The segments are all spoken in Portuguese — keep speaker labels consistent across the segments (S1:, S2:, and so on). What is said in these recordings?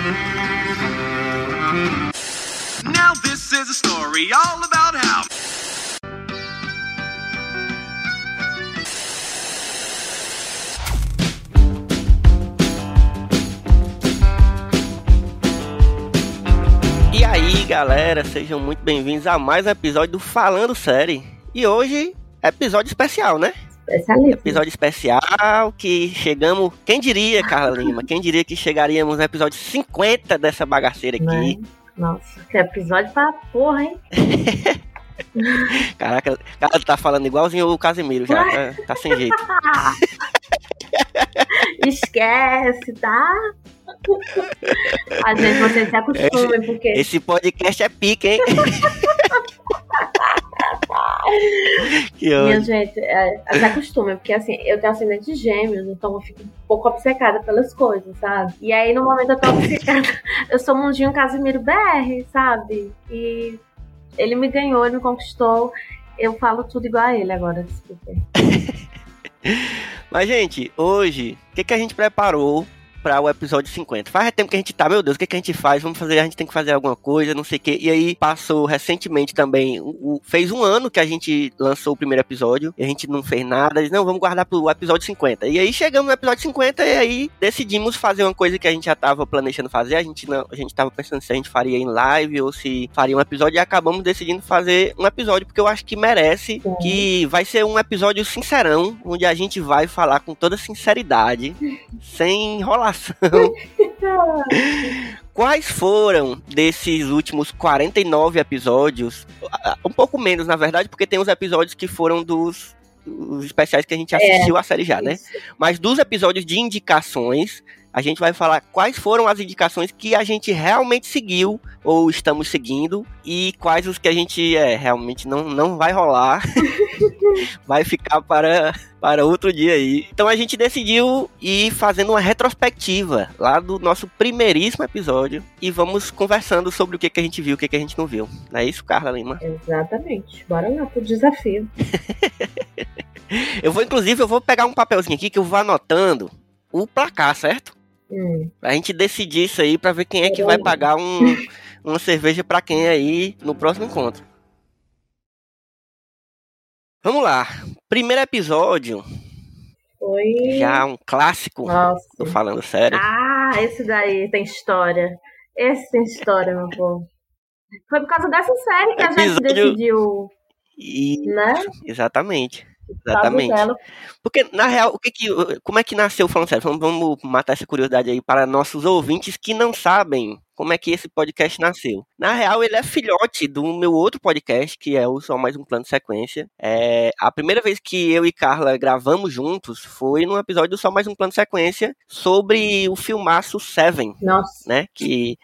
S1: Now this is a story all about how.
S2: E aí, galera, sejam muito bem-vindos a mais um episódio do Falando Série. E hoje, episódio especial, né? Episódio especial que chegamos. Quem diria, Carla Lima? Quem diria que chegaríamos no episódio 50 dessa bagaceira aqui?
S3: Né? Nossa, que episódio pra porra, hein?
S2: Caraca, cara tá falando igualzinho o Casimiro já, tá, tá sem jeito.
S3: Esquece, tá? Às vezes vocês se acostumem, porque.
S2: Esse podcast é pica, hein? que
S3: Minha gente, é, se acostumem, porque assim, eu tenho ascendente de gêmeos, então eu fico um pouco obcecada pelas coisas, sabe? E aí, no momento eu tô obcecada, eu sou Mundinho Casimiro BR, sabe? E ele me ganhou, ele me conquistou. Eu falo tudo igual a ele agora, desculpa.
S2: Mas, gente, hoje, o que, que a gente preparou para o episódio 50? Faz tempo que a gente tá, meu Deus, o que, que a gente faz? Vamos fazer, a gente tem que fazer alguma coisa, não sei o quê. E aí passou recentemente também, o, o- fez um ano que a gente lançou o primeiro episódio, e a gente não fez nada, disse, não, vamos guardar pro episódio 50. E aí chegamos no episódio 50 e aí decidimos fazer uma coisa que a gente já tava planejando fazer, a gente não, a gente tava pensando se a gente faria em live ou se faria um episódio e acabamos decidindo fazer um episódio porque eu acho que merece,
S3: Sim.
S2: que vai ser um episódio sincerão, onde a gente vai falar com toda sinceridade, sem enrolação. Quais foram desses últimos 49 episódios? Um pouco menos, na verdade, porque tem os episódios que foram dos, especiais que a gente assistiu a série já, né?
S3: Isso.
S2: Mas dos episódios de indicações, a gente vai falar quais foram as indicações que a gente realmente seguiu ou estamos seguindo e quais os que a gente é, realmente não, não vai rolar. vai ficar para, para outro dia aí. Então a gente decidiu ir fazendo uma retrospectiva lá do nosso primeiríssimo episódio e vamos conversando sobre o que, que a gente viu, o que, que a gente não viu. Não é isso, Carla Lima?
S3: Exatamente. Bora lá pro desafio.
S2: Eu vou, inclusive, eu vou pegar um papelzinho aqui que eu vou anotando o placar, certo?
S3: Hum,
S2: Pra gente decidir isso aí pra ver quem é que vai pagar um, uma cerveja pra quem aí no próximo encontro. Vamos lá. Primeiro episódio,
S3: foi.
S2: já um clássico.
S3: Nossa.
S2: Tô falando sério.
S3: Ah, esse daí tem história. Esse tem história, meu povo. Foi por causa dessa série que a gente
S2: Episódio-
S3: decidiu,
S2: E
S3: né?
S2: exatamente. Exatamente.
S3: dela.
S2: Porque, na real, o que que, como é que nasceu falando sério? Vamos, vamos matar essa curiosidade aí para nossos ouvintes que não sabem como é que esse podcast nasceu. Na real, ele é filhote do meu outro podcast, que é o Só Mais Um Plano de Sequência. É, a primeira vez que eu e Carla gravamos juntos foi num episódio do Só Mais Um Plano de Sequência sobre o filmaço Seven,
S3: Nossa.
S2: né? Que,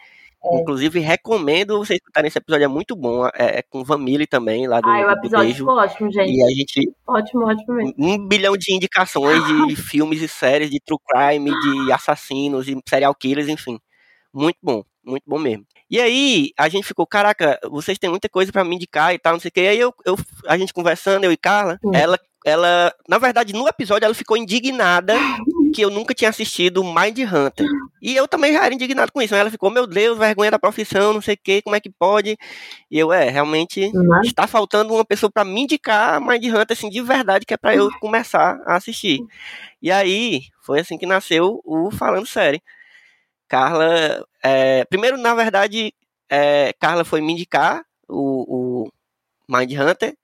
S3: É.
S2: inclusive, recomendo vocês escutarem esse episódio, é muito bom. É, é com Vanille também, lá do,
S3: Ai, o episódio
S2: Beijo.
S3: ficou ótimo, gente.
S2: E a gente
S3: Ótimo, ótimo mesmo.
S2: um bilhão de indicações de filmes e séries de true crime, de assassinos e serial killers, enfim. Muito bom, muito bom mesmo. E aí, a gente ficou, caraca, vocês têm muita coisa pra me indicar e tal, não sei o que. Aí eu, eu, a gente conversando, eu e Carla, ela, ela, na verdade, no episódio ela ficou indignada que eu nunca tinha assistido Mind Hunter. E eu também já era indignado com isso. Ela ficou, meu Deus, vergonha da profissão, não sei o que, como é que pode? E eu, é, realmente
S3: Mas,
S2: está faltando uma pessoa pra me indicar Mind Hunter, assim, de verdade, que é pra eu começar a assistir. E aí, foi assim que nasceu o Falando Série. Carla, é, primeiro, na verdade, é, Carla foi me indicar o, o Mind Hunter,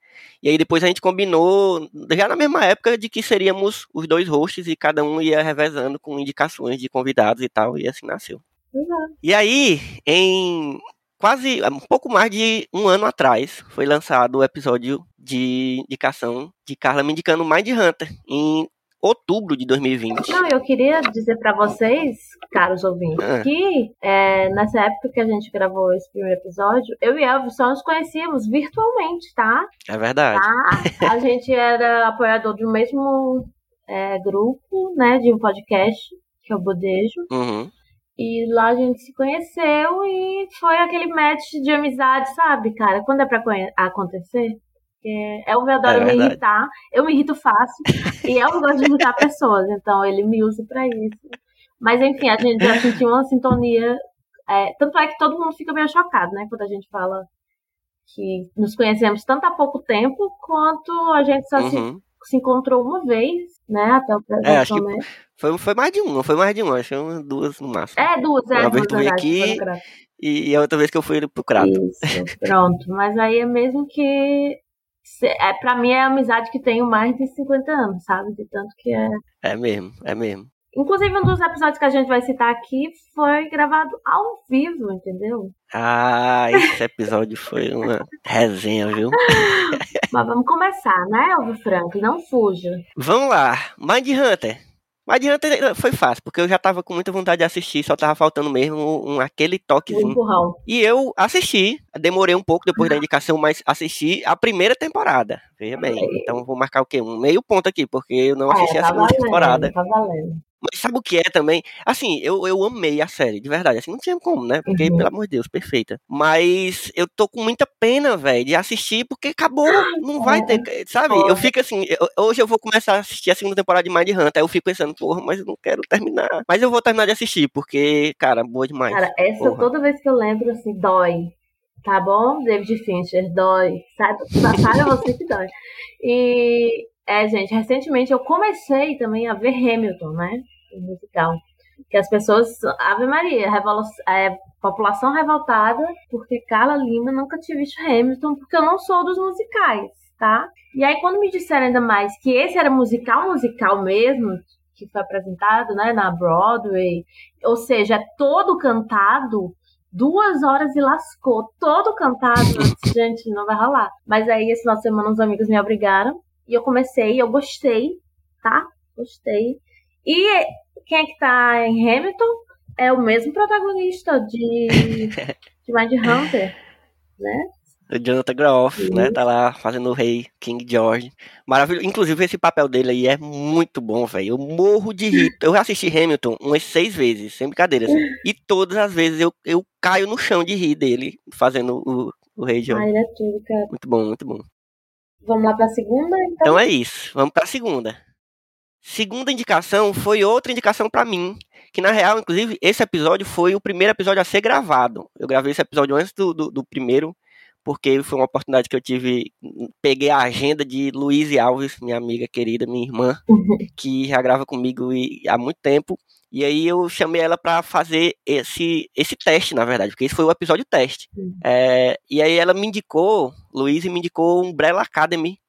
S2: e aí depois a gente combinou, já na mesma época, de que seríamos os dois hosts e cada um ia revezando com indicações de convidados e tal, e assim nasceu.
S3: Exato.
S2: E aí, em quase um pouco mais de um ano atrás, foi lançado o episódio de indicação de Carla me indicando Mind Hunter, em outubro de 2020.
S3: Não, eu queria dizer pra vocês, caros ouvintes,
S2: Ah.
S3: que é, nessa época que a gente gravou esse primeiro episódio, eu e Elvis só nos conhecíamos virtualmente, tá?
S2: É verdade.
S3: Tá? A gente era apoiador do mesmo é, grupo, né, de um podcast, que é o Bodejo.
S2: Uhum.
S3: E lá a gente se conheceu e foi aquele match de amizade, sabe, cara? Quando é pra acontecer, é, Elvis adora
S2: É
S3: me irritar, eu me irrito fácil, e Elvis gosta de irritar pessoas, então ele me usa pra isso. Mas enfim, a gente já sentiu uma sintonia É, tanto é que todo mundo fica meio chocado, né? Quando a gente fala que nos conhecemos tanto há pouco tempo, quanto a gente só uhum. se, se, encontrou uma vez, né? Até o presente
S2: é, acho que foi, foi mais de um, não foi mais de um, acho que duas no máximo.
S3: É, duas, é.
S2: Uma vez tu veio aqui e a outra vez que eu fui pro Crato.
S3: Isso, pronto. Mas aí é mesmo que é, pra mim é a amizade que tenho mais de 50 anos, sabe? De tanto que é.
S2: É mesmo, é mesmo.
S3: Inclusive, um dos episódios que a gente vai citar aqui foi gravado ao vivo, entendeu?
S2: Ah, esse episódio foi uma resenha, viu?
S3: Mas vamos começar, né, Elvio Frank? Não fuja.
S2: Vamos lá. Mind Hunter. Mas adianta, foi fácil, porque eu já tava com muita vontade de assistir, só tava faltando mesmo um, aquele toquezinho. Um
S3: empurrão.
S2: E eu assisti, demorei um pouco depois da indicação, mas assisti a primeira temporada. Veja bem. Então vou marcar o quê? Um meio ponto aqui, porque eu não é, assisti é, tá a segunda valendo, temporada.
S3: Tá valendo.
S2: Mas sabe o que é também? Assim, eu, eu amei a série, de verdade. Assim, não tinha como, né? Porque, uhum. pelo amor de Deus, perfeita. Mas eu tô com muita pena, velho, de assistir, porque acabou. Não vai ter. Sabe? Eu fico assim. Eu, hoje eu vou começar a assistir a segunda temporada de Mind Hunter. Aí eu fico pensando, porra, mas eu não quero terminar. Mas eu vou terminar de assistir, porque, cara, boa demais.
S3: Cara, essa porra. toda vez que eu lembro, assim, dói. Tá bom? David Fincher, dói. Sabe, sabe você que dói. E. É, gente, recentemente eu comecei também a ver Hamilton, né? Musical. Que as pessoas, Ave Maria, é, população revoltada, porque Carla Lima nunca tinha visto Hamilton, porque eu não sou dos musicais, tá? E aí, quando me disseram ainda mais que esse era musical, musical mesmo, que foi apresentado né, na Broadway, ou seja, é todo cantado, duas horas e lascou, todo cantado, gente, não vai rolar. Mas aí, esse final de semana, os amigos me obrigaram, e eu comecei, eu gostei, tá? Gostei. E quem é que tá em Hamilton é o mesmo protagonista de, de Mind Hunter, né?
S2: O Jonathan Groff, né? Tá lá fazendo o rei King George. Maravilhoso. Inclusive, esse papel dele aí é muito bom, velho. Eu morro de rir. Eu assisti Hamilton umas seis vezes, sem brincadeira. Assim. E todas as vezes eu, eu caio no chão de rir dele, fazendo o, o rei George.
S3: Ah, ele é tudo, cara.
S2: Muito bom, muito bom.
S3: Vamos lá pra segunda, então?
S2: Então é isso. Vamos pra segunda. Segunda indicação foi outra indicação para mim, que na real, inclusive, esse episódio foi o primeiro episódio a ser gravado. Eu gravei esse episódio antes do, do, do primeiro, porque foi uma oportunidade que eu tive. Peguei a agenda de Luiz Alves, minha amiga querida, minha irmã, uhum. que já grava comigo há muito tempo. E aí eu chamei ela para fazer esse, esse teste, na verdade, porque esse foi o episódio teste. Uhum. É, e aí ela me indicou, Luiz me indicou um Umbrella Academy,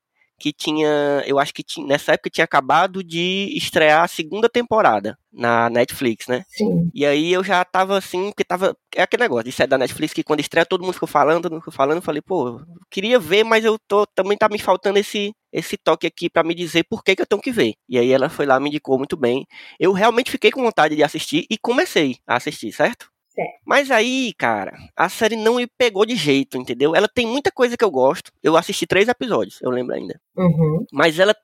S2: que tinha, eu acho que tinha, nessa época tinha acabado de estrear a segunda temporada na Netflix, né?
S3: Sim.
S2: E aí eu já tava assim, porque tava, é aquele negócio de série da Netflix que quando estreia todo mundo ficou falando, todo mundo ficou falando, eu falei, pô, eu queria ver, mas eu tô, também tá me faltando esse esse toque aqui para me dizer por que, que eu tenho que ver. E aí ela foi lá, me indicou muito bem. Eu realmente fiquei com vontade de assistir e comecei a assistir, certo? Mas aí, cara, a série não me pegou de jeito, entendeu? Ela tem muita coisa que eu gosto. Eu assisti três episódios, eu lembro ainda.
S3: Uhum.
S2: Mas ela,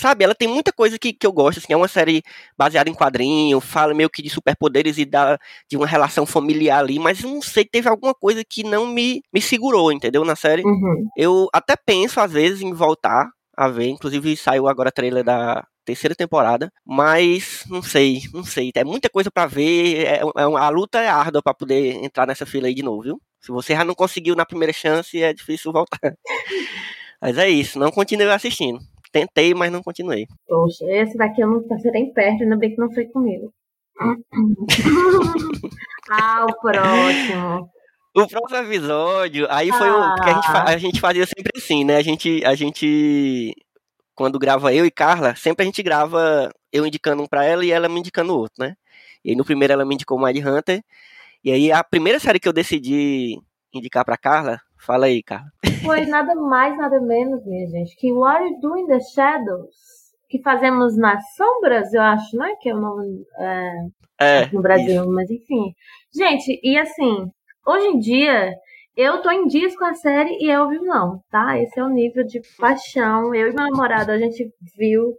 S2: sabe, ela tem muita coisa que, que eu gosto, assim. É uma série baseada em quadrinho, fala meio que de superpoderes e da, de uma relação familiar ali. Mas não sei, teve alguma coisa que não me, me segurou, entendeu? Na série.
S3: Uhum.
S2: Eu até penso, às vezes, em voltar a ver. Inclusive, saiu agora trailer da, terceira temporada, mas não sei, não sei, é muita coisa para ver, é, é, a luta é árdua para poder entrar nessa fila aí de novo, viu? Se você já não conseguiu na primeira chance, é difícil voltar. mas é isso, não continue assistindo. Tentei, mas não continuei.
S3: Poxa, esse daqui eu não passei nem perto, ainda bem que não foi comigo. ah, o próximo.
S2: O próximo episódio, aí foi ah. o que a gente, a gente fazia sempre assim, né? A gente, a gente quando grava eu e Carla, sempre a gente grava eu indicando um pra ela e ela me indicando outro, né? E aí no primeiro ela me indicou Mind Hunter. E aí a primeira série que eu decidi indicar pra Carla, fala aí, Carla.
S3: Foi nada mais, nada menos, minha gente, que What You Do in the Shadows. Que fazemos nas sombras, eu acho, não é? Que é o nome é,
S2: é,
S3: no Brasil, isso. mas enfim. Gente, e assim, hoje em dia eu tô em dias com a série e eu viu não, tá? Esse é o nível de paixão. Eu e meu namorado, a gente viu.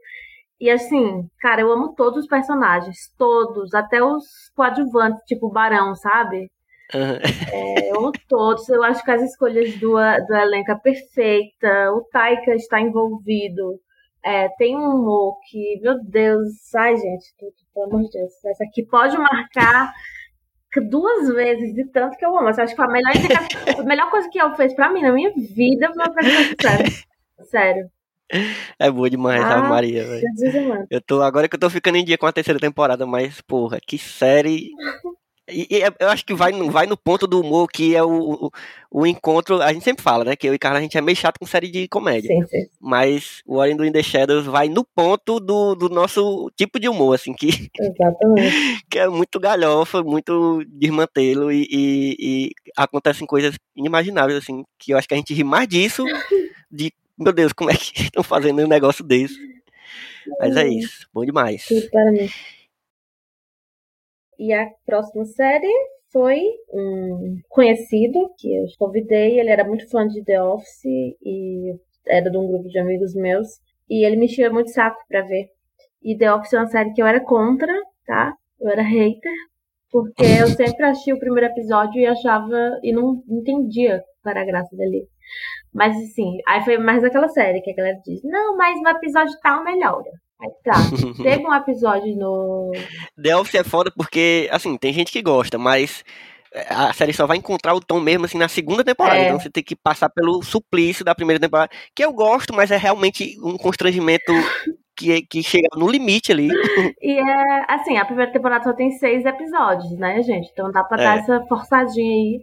S3: E assim, cara, eu amo todos os personagens. Todos. Até os coadjuvantes, tipo o Barão, sabe?
S2: Uhum.
S3: É, eu amo todos. Eu acho que as escolhas do, do elenco é perfeita. O Taika está envolvido. É, tem um humor que, meu Deus, ai gente, pelo amor de Deus, essa aqui pode marcar duas vezes de tanto que eu amo. Eu acho que foi a melhor, a melhor coisa que ele fez pra mim na minha vida foi uma sério. Sério.
S2: É boa demais,
S3: Ah,
S2: a Maria, velho. Eu tô, agora que eu tô ficando em dia com a terceira temporada, mas, porra, que série. E, e eu acho que vai, no- vai no ponto do humor que é o, o, o encontro. A gente sempre fala, né? Que eu e Carla a gente é meio chato com série de comédia.
S3: Sim, sim.
S2: Mas o Warren do In The Shadows vai no ponto do, do nosso tipo de humor, assim, que,
S3: Exatamente.
S2: que é muito galhofa, muito desmantelo e, e, e acontecem coisas inimagináveis, assim, que eu acho que a gente ri mais disso, de, meu Deus, como é que estão fazendo um negócio desse? Mas é isso, bom demais.
S3: Para mim. E a próxima série foi um conhecido que eu convidei. Ele era muito fã de The Office e era de um grupo de amigos meus. E ele me enchia muito saco pra ver. E The Office é uma série que eu era contra, tá? Eu era hater. Porque eu sempre achei o primeiro episódio e achava. E não entendia era a graça dele. Mas assim, aí foi mais aquela série que a galera diz: Não, mas no episódio tal melhora. Tá. Teve um episódio no.
S2: The Office é foda porque, assim, tem gente que gosta, mas a série só vai encontrar o tom mesmo, assim, na segunda temporada.
S3: É.
S2: Então você tem que passar pelo suplício da primeira temporada, que eu gosto, mas é realmente um constrangimento que, que chega no limite ali.
S3: E é assim, a primeira temporada só tem seis episódios, né, gente? Então dá pra
S2: É.
S3: dar essa forçadinha aí.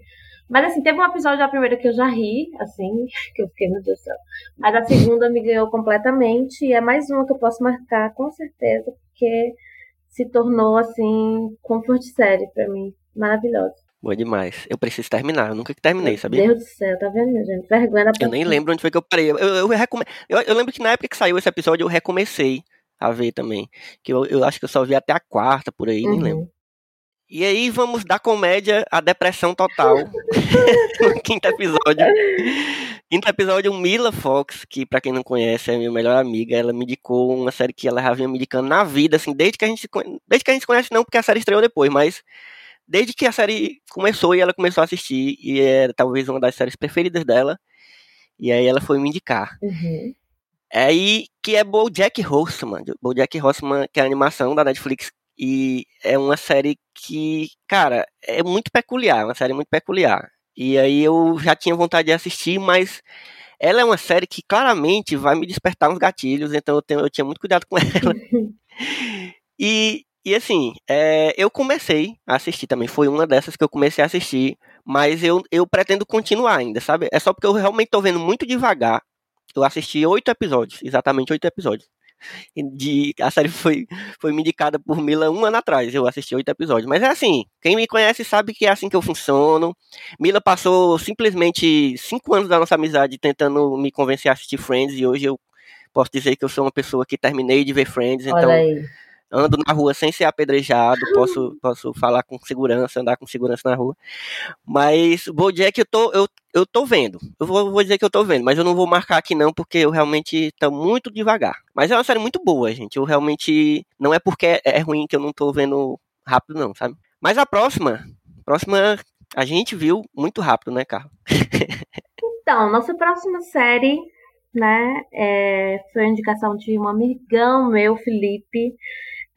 S3: Mas assim, teve um episódio da primeira que eu já ri, assim, que eu fiquei, meu Deus do céu. Mas a segunda me ganhou completamente e é mais uma que eu posso marcar, com certeza, porque se tornou, assim, comfort série pra mim. Maravilhosa.
S2: Boa demais. Eu preciso terminar, eu nunca que terminei, sabia?
S3: Meu Deus do céu, tá vendo, gente? Vergonha da
S2: Eu nem lembro onde foi que eu parei. Eu, eu, recome... eu, eu lembro que na época que saiu esse episódio eu recomecei a ver também. Que eu, eu acho que eu só vi até a quarta por aí, nem
S3: Uhum.
S2: lembro. E aí vamos da comédia à depressão total. no quinto episódio. Quinto episódio, Mila Fox, que pra quem não conhece é minha melhor amiga, ela me indicou uma série que ela já vinha me indicando na vida, assim, desde que a gente desde que a gente conhece não, porque a série estreou depois, mas desde que a série começou e ela começou a assistir e é talvez uma das séries preferidas dela. E aí ela foi me indicar.
S3: Uhum.
S2: Aí, que é BoJack Horseman. BoJack Horseman, que é a animação da Netflix. E é uma série que, cara, é muito peculiar. Uma série muito peculiar. E aí eu já tinha vontade de assistir, mas ela é uma série que claramente vai me despertar uns gatilhos. Então eu, tenho, eu tinha muito cuidado com ela. E, e assim, é, eu comecei a assistir também. Foi uma dessas que eu comecei a assistir. Mas eu, eu pretendo continuar ainda, sabe? É só porque eu realmente tô vendo muito devagar. Eu assisti oito episódios, exatamente oito episódios. De, a série foi, foi me indicada por Mila um ano atrás. Eu assisti oito episódios. Mas é assim, quem me conhece sabe que é assim que eu funciono. Mila passou simplesmente cinco anos da nossa amizade tentando me convencer a assistir Friends. E hoje eu posso dizer que eu sou uma pessoa que terminei de ver Friends. Então. Ando na rua sem ser apedrejado, posso, posso falar com segurança, andar com segurança na rua. Mas Bojack eu tô, eu, eu tô vendo. Eu vou, vou dizer que eu tô vendo, mas eu não vou marcar aqui não, porque eu realmente tô muito devagar. Mas é uma série muito boa, gente. Eu realmente. Não é porque é, é ruim que eu não tô vendo rápido, não, sabe? Mas a próxima. Próxima. A gente viu muito rápido, né, Carlos?
S3: Então, nossa próxima série, né, é, foi a indicação de um amigão meu, Felipe,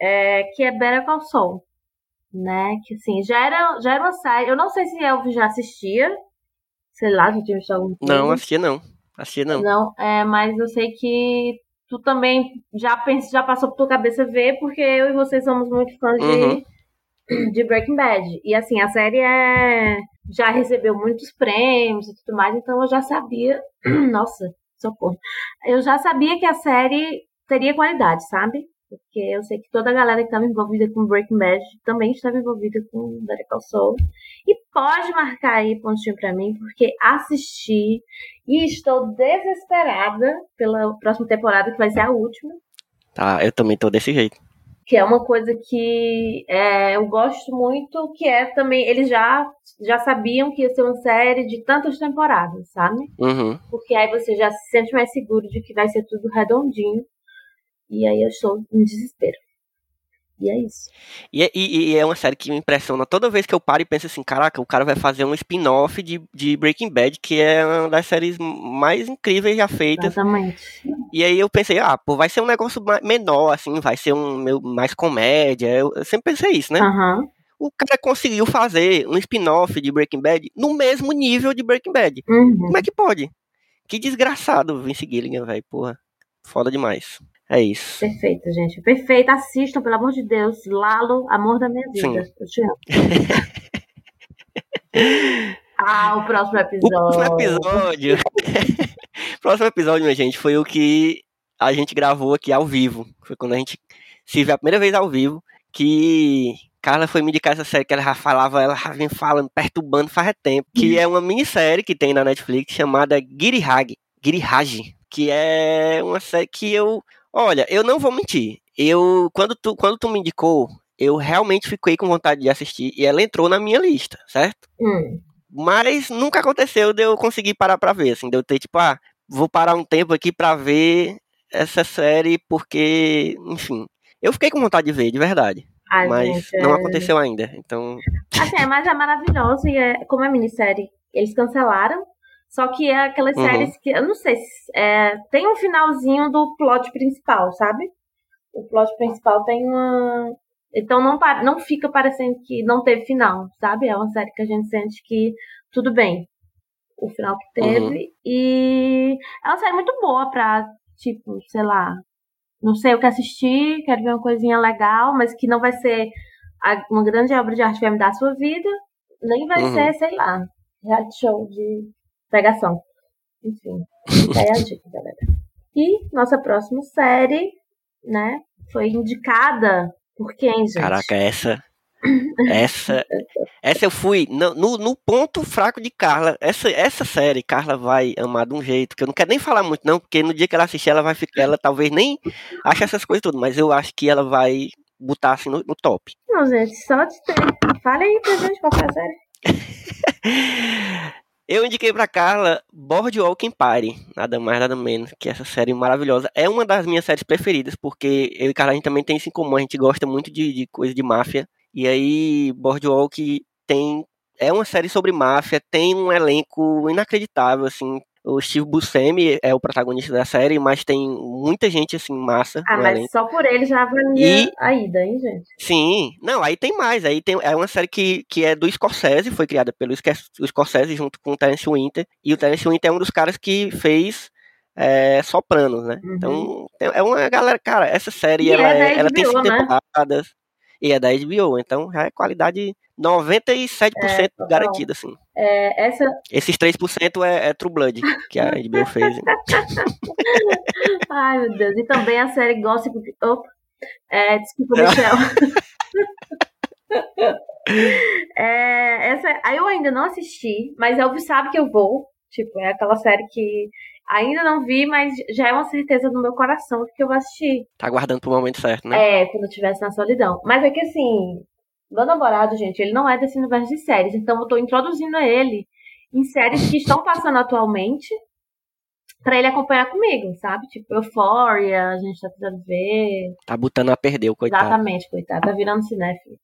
S3: é, que é Better Call Saul, né, que assim, já era, já era uma série, eu não sei se eu já assistia, sei lá, já tinha visto alguma coisa.
S2: Não, assistia não. Assistia não.
S3: Não, é, mas eu sei que tu também já pensa, já passou por tua cabeça ver, porque eu e você somos muito fãs
S2: Uhum.
S3: de, de Breaking Bad. E assim, a série é, já recebeu muitos prêmios e tudo mais, então eu já sabia. Nossa, socorro. Eu já sabia que a série teria qualidade, sabe? Porque eu sei que toda a galera que estava envolvida com Breaking Bad também estava envolvida com Better Call Saul. E pode marcar aí pontinho pra mim, porque assisti e estou desesperada pela próxima temporada, que vai ser a última.
S2: Tá, eu também tô desse jeito.
S3: Que é uma coisa que é, eu gosto muito, que é também. Eles já, já sabiam que ia ser uma série de tantas temporadas, sabe?
S2: Uhum.
S3: Porque aí você já se sente mais seguro de que vai ser tudo redondinho. E aí eu estou em desespero. E é isso.
S2: E, e- e é uma série que me impressiona toda vez que eu paro e penso assim, caraca, o cara vai fazer um spin-off de, de Breaking Bad, que é uma das séries mais incríveis já feitas.
S3: Exatamente.
S2: E aí eu pensei, ah, pô, vai ser um negócio menor, assim, vai ser um meu, mais comédia. Eu, eu sempre pensei isso, né?
S3: Aham.
S2: o cara conseguiu fazer um spin-off de Breaking Bad no mesmo nível de Breaking Bad.
S3: Uhum.
S2: Como é que pode? Que desgraçado Vince Gilligan, velho, porra. Foda demais. É isso.
S3: Perfeito, gente. Perfeito. Assistam, pelo amor de Deus. Lalo, amor da minha vida.
S2: Sim.
S3: Eu te amo. ah, o próximo
S2: O
S3: episódio.
S2: próximo episódio. o próximo episódio, minha gente, foi o que a gente gravou aqui ao vivo. Foi quando a gente se viu a primeira vez ao vivo. Que Carla foi me indicar essa série que ela já falava, ela já vem falando, perturbando faz tempo. Que é uma minissérie que tem na Netflix chamada Girihag. Girihage. Que é uma série que eu. Olha, eu não vou mentir. Eu. Quando tu, quando tu me indicou, eu realmente fiquei com vontade de assistir. E ela entrou na minha lista, certo?
S3: Hum.
S2: Mas nunca aconteceu de eu conseguir parar pra ver, assim, de eu ter tipo, ah, vou parar um tempo aqui pra ver essa série porque, enfim, eu fiquei com vontade de ver, de verdade,
S3: Ai,
S2: mas
S3: gente,
S2: não
S3: é-
S2: aconteceu ainda. Então,
S3: Assim, é, mas é maravilhoso e é, como é minissérie, eles cancelaram. Só que é aquelas
S2: Uhum.
S3: séries que, eu não sei, se- é, tem um finalzinho do plot principal, sabe? O plot principal tem uma. Então não, não fica parecendo que não teve final, sabe? É uma série que a gente sente que tudo bem. O final que teve.
S2: Uhum.
S3: E é uma série muito boa pra, tipo, sei lá. Não sei o que assistir, quero ver uma coisinha legal, mas que não vai ser uma grande obra de arte que vai mudar a sua vida, nem vai
S2: Uhum.
S3: ser, sei lá, reality show de pegação. Enfim, aí a dica, galera. E nossa próxima série, né, foi indicada por quem, gente?
S2: caraca, essa. Essa. Essa eu fui no, no, ponto fraco de Carla. Essa, essa série, Carla vai amar de um jeito que eu não quero nem falar muito, não, porque no dia que ela assistir, ela vai ficar. Ela talvez nem ache essas coisas tudo, mas eu acho que ela vai botar assim no, no top.
S3: Não, gente, só de ter. Fale aí pra gente qual foi a série.
S2: Eu indiquei pra Carla Boardwalk Empire, nada mais nada menos que essa série maravilhosa. É uma das minhas séries preferidas, porque eu e Carla a gente também tem isso em comum, a gente gosta muito de, de coisa de máfia. E aí Boardwalk tem é uma série sobre máfia, tem um elenco inacreditável assim. O Steve Buscemi é o protagonista da série, mas tem muita gente assim massa
S3: Ah, mas
S2: elenco.
S3: só por ele já valia
S2: E-
S3: a ida, hein, gente?
S2: Sim, não, aí tem mais. Aí tem, é uma série que, que é do Scorsese, foi criada pelo Scorsese junto com o Terence Winter. E o Terence Winter é um dos caras que fez é, Sopranos, né?
S3: Uhum.
S2: Então, é uma galera, cara, essa série
S3: E
S2: ela,
S3: é
S2: é- ela tem cinco
S3: né?
S2: temporadas. E é da HBO, então já é qualidade 97%
S3: É, total.
S2: garantida, assim.
S3: É, essa.
S2: Esses 3% é, é True Blood, que a HBO fez.
S3: Ai, meu Deus. E também a série Gossip. Opa. É, desculpa, Michel. é, essa, aí eu ainda não assisti, mas eu sabe que eu vou. Tipo, é aquela série que ainda não vi, mas já é uma certeza no meu coração que eu vou assistir.
S2: Tá aguardando pro momento certo, né?
S3: É, quando eu estivesse na solidão. Mas é que assim, meu namorado, gente, ele não é desse universo de séries, então eu tô introduzindo ele em séries que estão passando atualmente pra ele acompanhar comigo, sabe? Tipo, Euphoria, a gente tá precisando ver.
S2: Tá botando a perder o coitado.
S3: Exatamente, coitado, tá virando cinéfilo.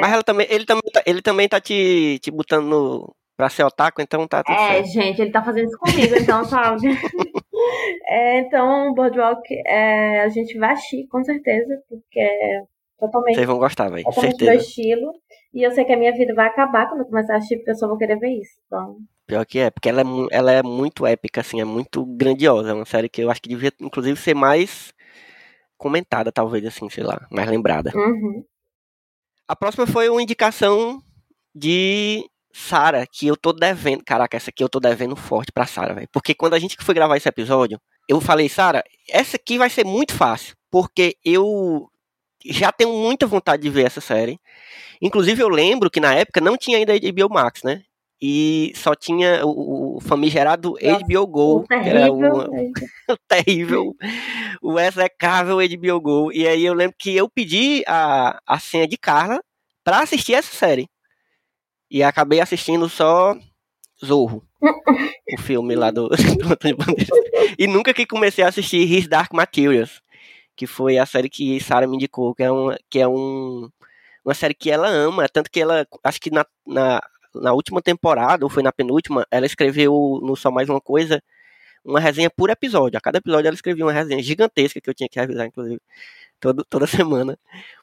S2: Mas ela também, ele, também tá, ele também tá te, te botando no, pra ser otaku, então tá tudo
S3: É,
S2: certo.
S3: gente, ele tá fazendo isso comigo, então, sabe? É, então, Boardwalk, é, a gente vai assistir, com certeza, porque é totalmente
S2: Vocês vão gostar, velho.
S3: totalmente meu
S2: Certeza.
S3: estilo. E eu sei que a minha vida vai acabar quando eu começar a assistir, porque eu só vou querer ver isso. Então,
S2: Pior que é, porque ela é, ela é muito épica, assim, é muito grandiosa. É uma série que eu acho que devia, inclusive, ser mais comentada, talvez, assim, sei lá, mais lembrada.
S3: uhum.
S2: A próxima foi uma indicação de Sara, que eu tô devendo. Caraca, essa aqui eu tô devendo forte pra Sara, velho. Porque quando a gente foi gravar esse episódio, eu falei, Sara, essa aqui vai ser muito fácil. Porque eu já tenho muita vontade de ver essa série. Inclusive, eu lembro que na época não tinha ainda HBO Max, né? E só tinha o, o famigerado
S3: Nossa,
S2: HBO Go,
S3: o
S2: que era
S3: terrível.
S2: o, o terrível, o execrável HBO Go. E aí eu lembro que eu pedi a, a senha de Carla pra assistir essa série. E acabei assistindo só Zorro, o filme lá do, do Antônio Bandeiras. E nunca que comecei a assistir His Dark Materials, que foi a série que Sarah me indicou, que é, uma, que é um, uma série que ela ama, tanto que ela, acho que na, na, na última temporada, ou foi na penúltima, ela escreveu no Só Mais Uma Coisa, uma resenha por episódio. A cada episódio ela escrevia uma resenha gigantesca, que eu tinha que revisar, inclusive, todo, toda semana.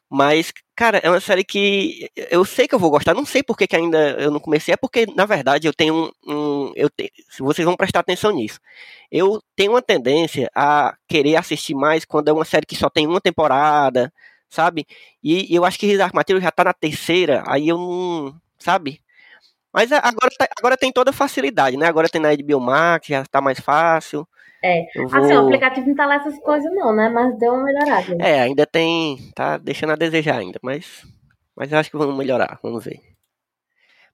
S2: Mas, cara, é uma série que eu sei que eu vou gostar. Não sei por que, que ainda eu não comecei. É porque, na verdade, eu tenho um. um eu te, vocês vão prestar atenção nisso. Eu tenho uma tendência a querer assistir mais quando é uma série que só tem uma temporada, sabe? E, e eu acho que Dark Material já tá na terceira. Aí eu não. Sabe? Mas agora, tá, agora tem toda facilidade, né? Agora tem na HBO Max, já tá mais fácil.
S3: É. Vou... Assim, o aplicativo não tá lá essas coisas não, né? Mas deu uma melhorada.
S2: É, ainda tem. Tá deixando a desejar ainda, mas. Mas eu acho que vamos melhorar, vamos ver.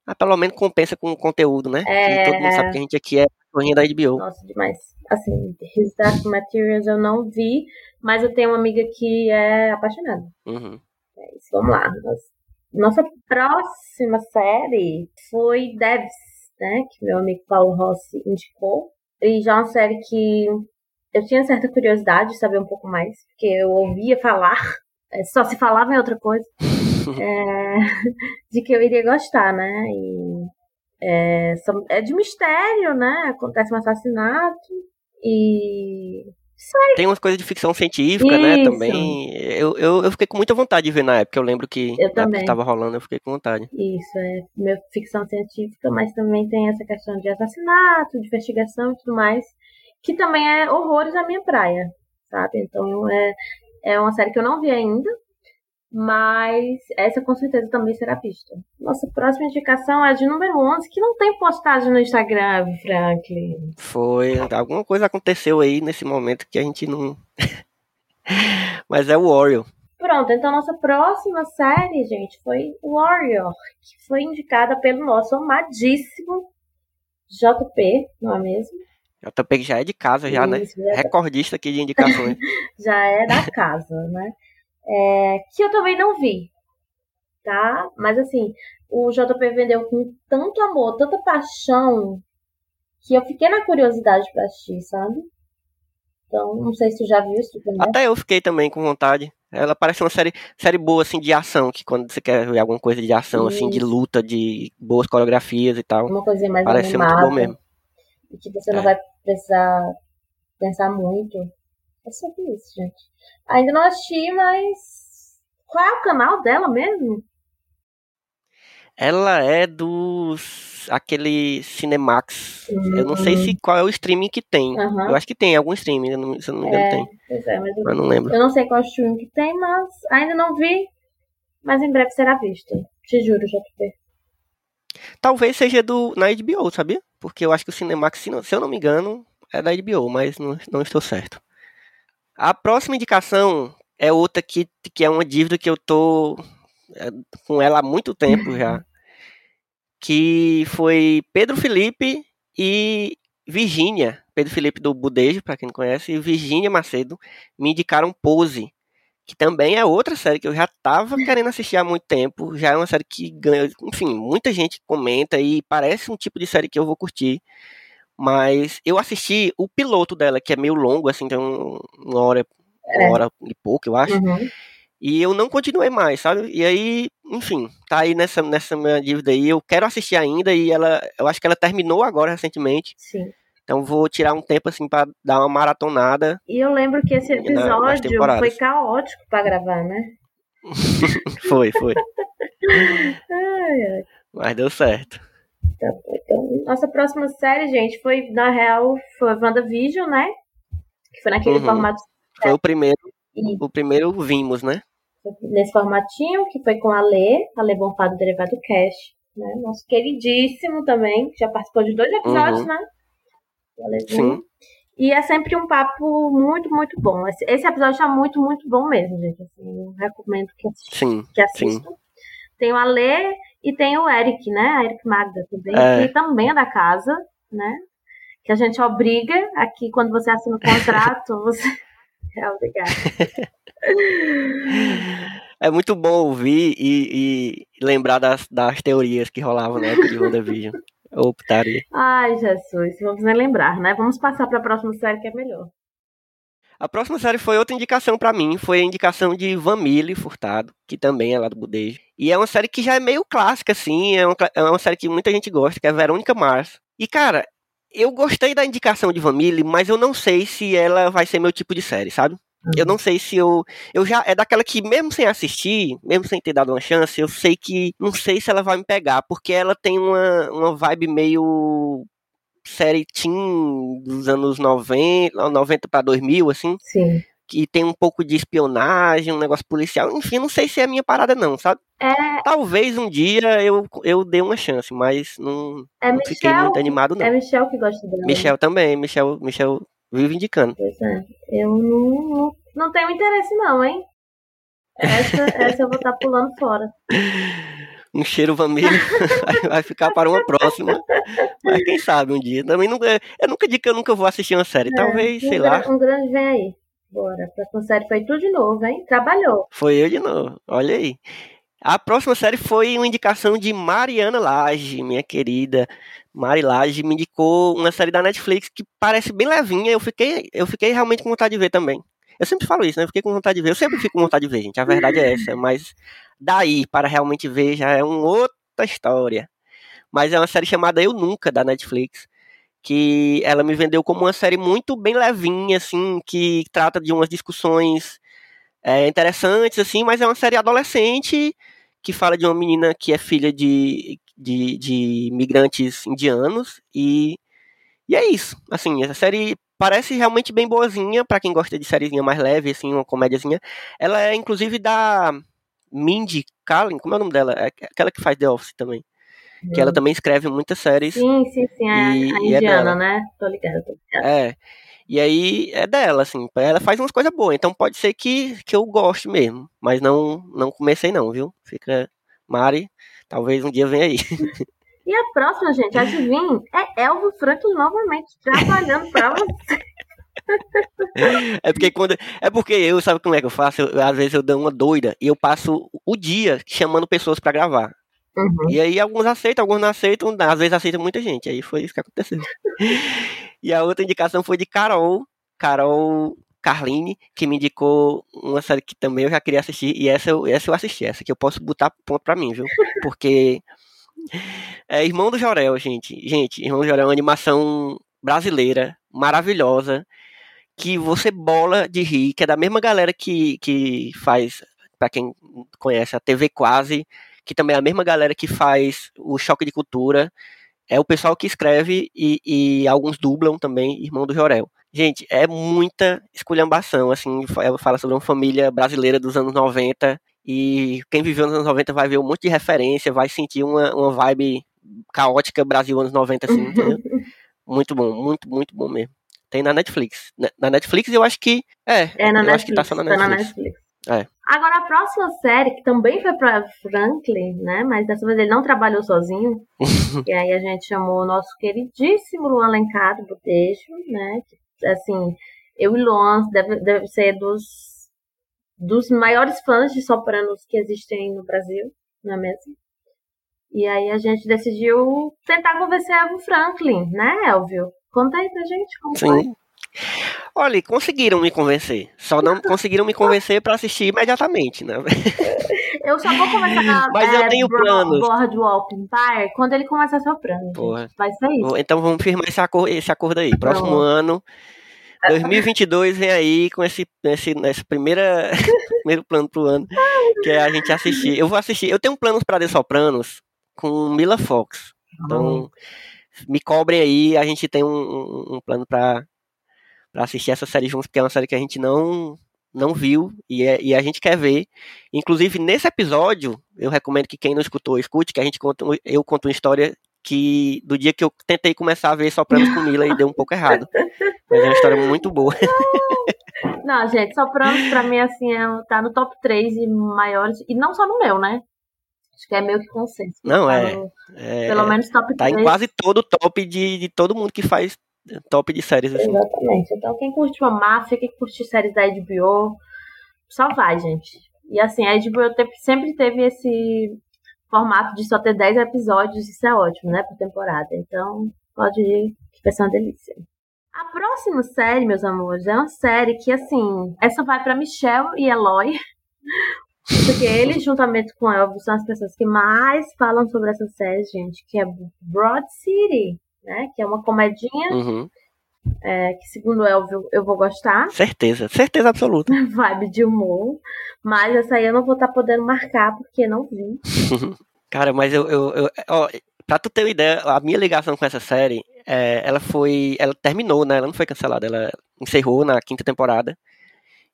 S2: Mas pelo menos compensa com o conteúdo, né? É... todo mundo sabe que a gente aqui é corrinha da HBO.
S3: Nossa, demais. Assim, His Dark Materials eu não vi, mas eu tenho uma amiga que é apaixonada.
S2: Uhum.
S3: É isso, vamos lá. Nossa próxima série foi Devs, né? Que meu amigo Paulo Rossi indicou. E já é uma série que eu tinha certa curiosidade de saber um pouco mais, porque eu ouvia falar, só se falava em outra coisa, é, de que eu iria gostar, né? E, é, é de mistério, né? Acontece um assassinato e
S2: tem umas coisas de ficção científica, né, Isso. né, também. Eu, eu, eu, fiquei com muita vontade de ver na época. Eu lembro que estava rolando, eu fiquei com vontade.
S3: Isso, é ficção científica, mas também tem essa questão de assassinato, de investigação e tudo mais, que também é horrores a minha praia, sabe? Então é, é uma série que eu não vi ainda, mas essa com certeza também será vista. Nossa próxima indicação é de número 11, que não tem postagem no Instagram, Franklin.
S2: Foi, alguma coisa aconteceu aí nesse momento que a gente não. mas é o Warrior.
S3: Pronto, então nossa próxima série, gente, foi Warrior, que foi indicada pelo nosso amadíssimo JP, não é mesmo?
S2: JP que já é de casa, já, né? Isso, né? Recordista aqui de indicações.
S3: já é da casa, né? É, que eu também não vi, tá? Mas assim, o JP vendeu com tanto amor, tanta paixão, que eu fiquei na curiosidade para assistir, sabe? Então, não sei se tu já viu isso. Né?
S2: Até eu fiquei também com vontade. Ela parece uma série, série boa, assim, de ação, que quando você quer ver alguma coisa de ação, isso. assim, de luta, de boas coreografias e tal.
S3: Uma coisinha mais Parece animada, ser muito bom mesmo. E que você não é. vai precisar pensar muito. É sobre isso, gente. Ainda não assisti, mas. Qual é o canal dela mesmo?
S2: Ela é dos. aquele Cinemax. Uhum. Eu não sei se qual é o streaming que tem. Uhum. Eu acho que tem algum streaming, se eu não me engano, é, tem.
S3: Pois é, mas, eu,
S2: mas não lembro.
S3: Eu não sei qual streaming que tem, mas ainda não vi. Mas em breve será visto. Te juro, JP.
S2: Talvez seja do na HBO, sabia? Porque eu acho que o Cinemax, se, não, se eu não me engano, é da HBO, mas não, não estou certo. A próxima indicação é outra que, que é uma dívida que eu tô é, com ela há muito tempo já. Que foi Pedro Felipe e Virgínia. Pedro Felipe do Budejo, para quem não conhece, e Virgínia Macedo me indicaram Pose, que também é outra série que eu já tava querendo assistir há muito tempo. Já é uma série que ganha, enfim, muita gente comenta e parece um tipo de série que eu vou curtir. Mas eu assisti o piloto dela, que é meio longo, assim, tem uma hora, uma é. hora e pouco, eu acho. Uhum. E eu não continuei mais, sabe? E aí, enfim, tá aí nessa, nessa minha dívida aí. Eu quero assistir ainda e ela, eu acho que ela terminou agora recentemente.
S3: Sim.
S2: Então vou tirar um tempo assim para dar uma maratonada.
S3: E eu lembro que esse episódio na, foi caótico para gravar, né?
S2: foi, foi. ai, ai. Mas deu certo.
S3: Tá então, nossa próxima série, gente, foi, na real, foi WandaVision, né? Que foi naquele uhum. formato.
S2: Foi o primeiro. E... O primeiro vimos, né?
S3: Nesse formatinho, que foi com a Lê, a Lê Bonfá do Derivado Cash, né? Nosso queridíssimo também, que já participou de dois episódios, uhum. né?
S2: Sim.
S3: E é sempre um papo muito, muito bom. Esse, esse episódio tá muito, muito bom mesmo, gente. Assim, recomendo que, assista, sim, que assistam. Sim. Tem o Alê e tem o Eric, né? A Eric Magda também, é. que também é da casa, né? Que a gente obriga aqui, quando você assina o contrato, você é obrigado.
S2: É muito bom ouvir e, e lembrar das, das teorias que rolavam na época de WandaVision. Optaria.
S3: Ai, Jesus, vamos nem lembrar, né? Vamos passar para a próxima série que é melhor.
S2: A próxima série foi outra indicação para mim, foi a indicação de Vanille Furtado, que também é lá do Budejo. E é uma série que já é meio clássica, assim, é uma, é uma série que muita gente gosta, que é Verônica Mars. E, cara, eu gostei da indicação de Vanille, mas eu não sei se ela vai ser meu tipo de série, sabe? Eu não sei se eu. Eu já. É daquela que, mesmo sem assistir, mesmo sem ter dado uma chance, eu sei que. Não sei se ela vai me pegar, porque ela tem uma, uma vibe meio. Série teen dos anos 90, 90 para 2000, assim.
S3: Sim.
S2: Que tem um pouco de espionagem, um negócio policial. Enfim, não sei se é a minha parada, não, sabe?
S3: É,
S2: Talvez um dia eu, eu dê uma chance, mas não,
S3: é
S2: não fiquei muito animado, não.
S3: É Michel que gosta dela.
S2: Michel também, Michel, Michel vive indicando.
S3: Pois é. Eu não, não, não tenho interesse, não, hein? Essa, essa eu vou estar pulando fora.
S2: Um cheiro vermelho vai- ficar para uma próxima. Mas quem sabe um dia. Também nunca, eu nunca digo que eu nunca vou assistir uma série. Talvez, sei lá.
S3: Um grande vem aí. Bora. Pra série foi tudo de novo, hein? Trabalhou.
S2: Foi eu de novo. Olha aí. A próxima série foi uma indicação de Mariana Lage, minha querida. Mari Lage me indicou uma série da Netflix que parece bem levinha. Eu fiquei, eu fiquei realmente com vontade de ver também. Eu sempre falo isso, né? Eu fiquei com vontade de ver. Eu sempre fico com vontade de ver, gente. A verdade é essa. Mas daí, para realmente ver, já é uma outra história. Mas é uma série chamada Eu Nunca, da Netflix. Que ela me vendeu como uma série muito bem levinha, assim, que trata de umas discussões é, interessantes, assim, mas é uma série adolescente que fala de uma menina que é filha de, de, de imigrantes indianos e, e é isso. Assim, essa série parece realmente bem boazinha para quem gosta de sériezinha mais leve, assim, uma comédiazinha. Ela é inclusive da Mindy Kaling, como é o nome dela? É aquela que faz The Office também. Que ela também escreve muitas séries.
S3: Sim, sim, sim. A,
S2: E-
S3: a
S2: é
S3: indiana,
S2: dela.
S3: né? Tô ligada, tô ligada.
S2: É. E aí é dela, assim. Ela faz umas coisas boas. Então pode ser que, que eu goste mesmo. Mas não, não comecei não, viu? Fica. Mari, talvez um dia venha aí.
S3: E a próxima, gente, adivinha? É Elvio Franklin novamente trabalhando pra você.
S2: É porque quando. É porque eu, sabe como é que eu faço? Eu- às vezes eu dou uma doida e eu passo o dia chamando pessoas pra gravar.
S3: Uhum.
S2: E aí alguns aceitam, alguns não aceitam, às vezes aceita muita gente. Aí foi isso que aconteceu. e a outra indicação foi de Carol, Carol Carline, que me indicou uma série que também eu já queria assistir, e essa eu, essa eu assisti, essa que eu posso botar ponto pra mim, viu? Porque é Irmão do Jorel, gente. Gente, Irmão do Jorel é uma animação brasileira, maravilhosa, que você bola de rir, que é da mesma galera que, que faz, pra quem conhece, a TV Quase, que também é a mesma galera que faz o Choque de Cultura. É o pessoal que escreve e, e alguns dublam também, Irmão do Jorel. Gente, é muita esculhambação, assim, fala sobre uma família brasileira dos anos 90 e quem viveu nos anos 90 vai ver um monte de referência, vai sentir uma, uma vibe caótica Brasil anos 90, assim, entendeu? Muito bom, muito, muito bom mesmo. Tem na Netflix. Na- Netflix eu acho que. É,
S3: É na
S2: eu
S3: Netflix.
S2: acho que tá só na
S3: tá na
S2: Netflix.
S3: Netflix.
S2: É.
S3: Agora, a próxima série, que também foi pra Franklin, né? Mas dessa vez ele não trabalhou sozinho. e aí a gente chamou o nosso queridíssimo Luan Alencar do Botejo, né? Que, assim, eu e Luan deve, deve ser dos, dos maiores fãs de sopranos que existem no Brasil, não é mesmo? E aí a gente decidiu tentar convencer a Elvio Franklin, né, Elvio? Conta aí pra gente como foi.
S2: Sim. Olha, conseguiram me convencer. Só não conseguiram me convencer pra assistir imediatamente, né?
S3: Eu só vou começar
S2: Mas eu
S3: é,
S2: tenho
S3: Bro-
S2: planos.
S3: Boardwalk Empire quando ele começar soprando.
S2: Porra.
S3: Gente. Vai ser isso.
S2: Então vamos firmar esse acordo, esse acordo aí. Próximo
S3: Pronto.
S2: ano, 2022, vem aí com esse, esse, esse primeira, primeiro plano pro ano, que é a gente assistir. Eu vou assistir. Eu tenho planos pra The Sopranos com Mila Fox. Então, me cobrem aí. A gente tem um, um, plano pra assistir essa série juntos, porque é uma série que a gente não não viu e, é- e a gente quer ver. Inclusive, nesse episódio, eu recomendo que quem não escutou, escute, que a gente conta, eu conto uma história que do dia que eu tentei começar a ver Sopranos com Mila e deu um pouco errado. Mas é uma história muito boa.
S3: Não, gente, Sopranos pra mim, assim, é, tá no top 3 e maiores. E não só no meu, né? Acho que é meio que consenso.
S2: Não,
S3: Tá
S2: é.
S3: no-
S2: É,
S3: pelo menos top
S2: tá
S3: 3.
S2: em quase todo o top de, de todo mundo que faz top de séries assim.
S3: Exatamente. Então, quem curte uma máfia, quem curte séries da HBO, só vai, gente. E assim, a HBO sempre teve esse formato de só ter 10 episódios, isso é ótimo, né, por temporada. Então, pode ir, que vai ser uma delícia. A próxima série, meus amores, é uma série que, assim, essa vai pra Michelle e Eloy. Porque eles, juntamente com Elvis, são as pessoas que mais falam sobre essa série, gente, que é Broad City, né? Que é uma comedinha
S2: Uhum.
S3: é, que segundo o Elvio eu vou gostar.
S2: Certeza, certeza absoluta.
S3: Vibe de humor. Mas essa aí eu não vou estar tá podendo marcar porque não vi.
S2: Cara, mas eu, eu, eu ó, pra tu ter uma ideia, a minha ligação com essa série, é, ela foi. Ela terminou, né? Ela não foi cancelada, ela encerrou na quinta temporada.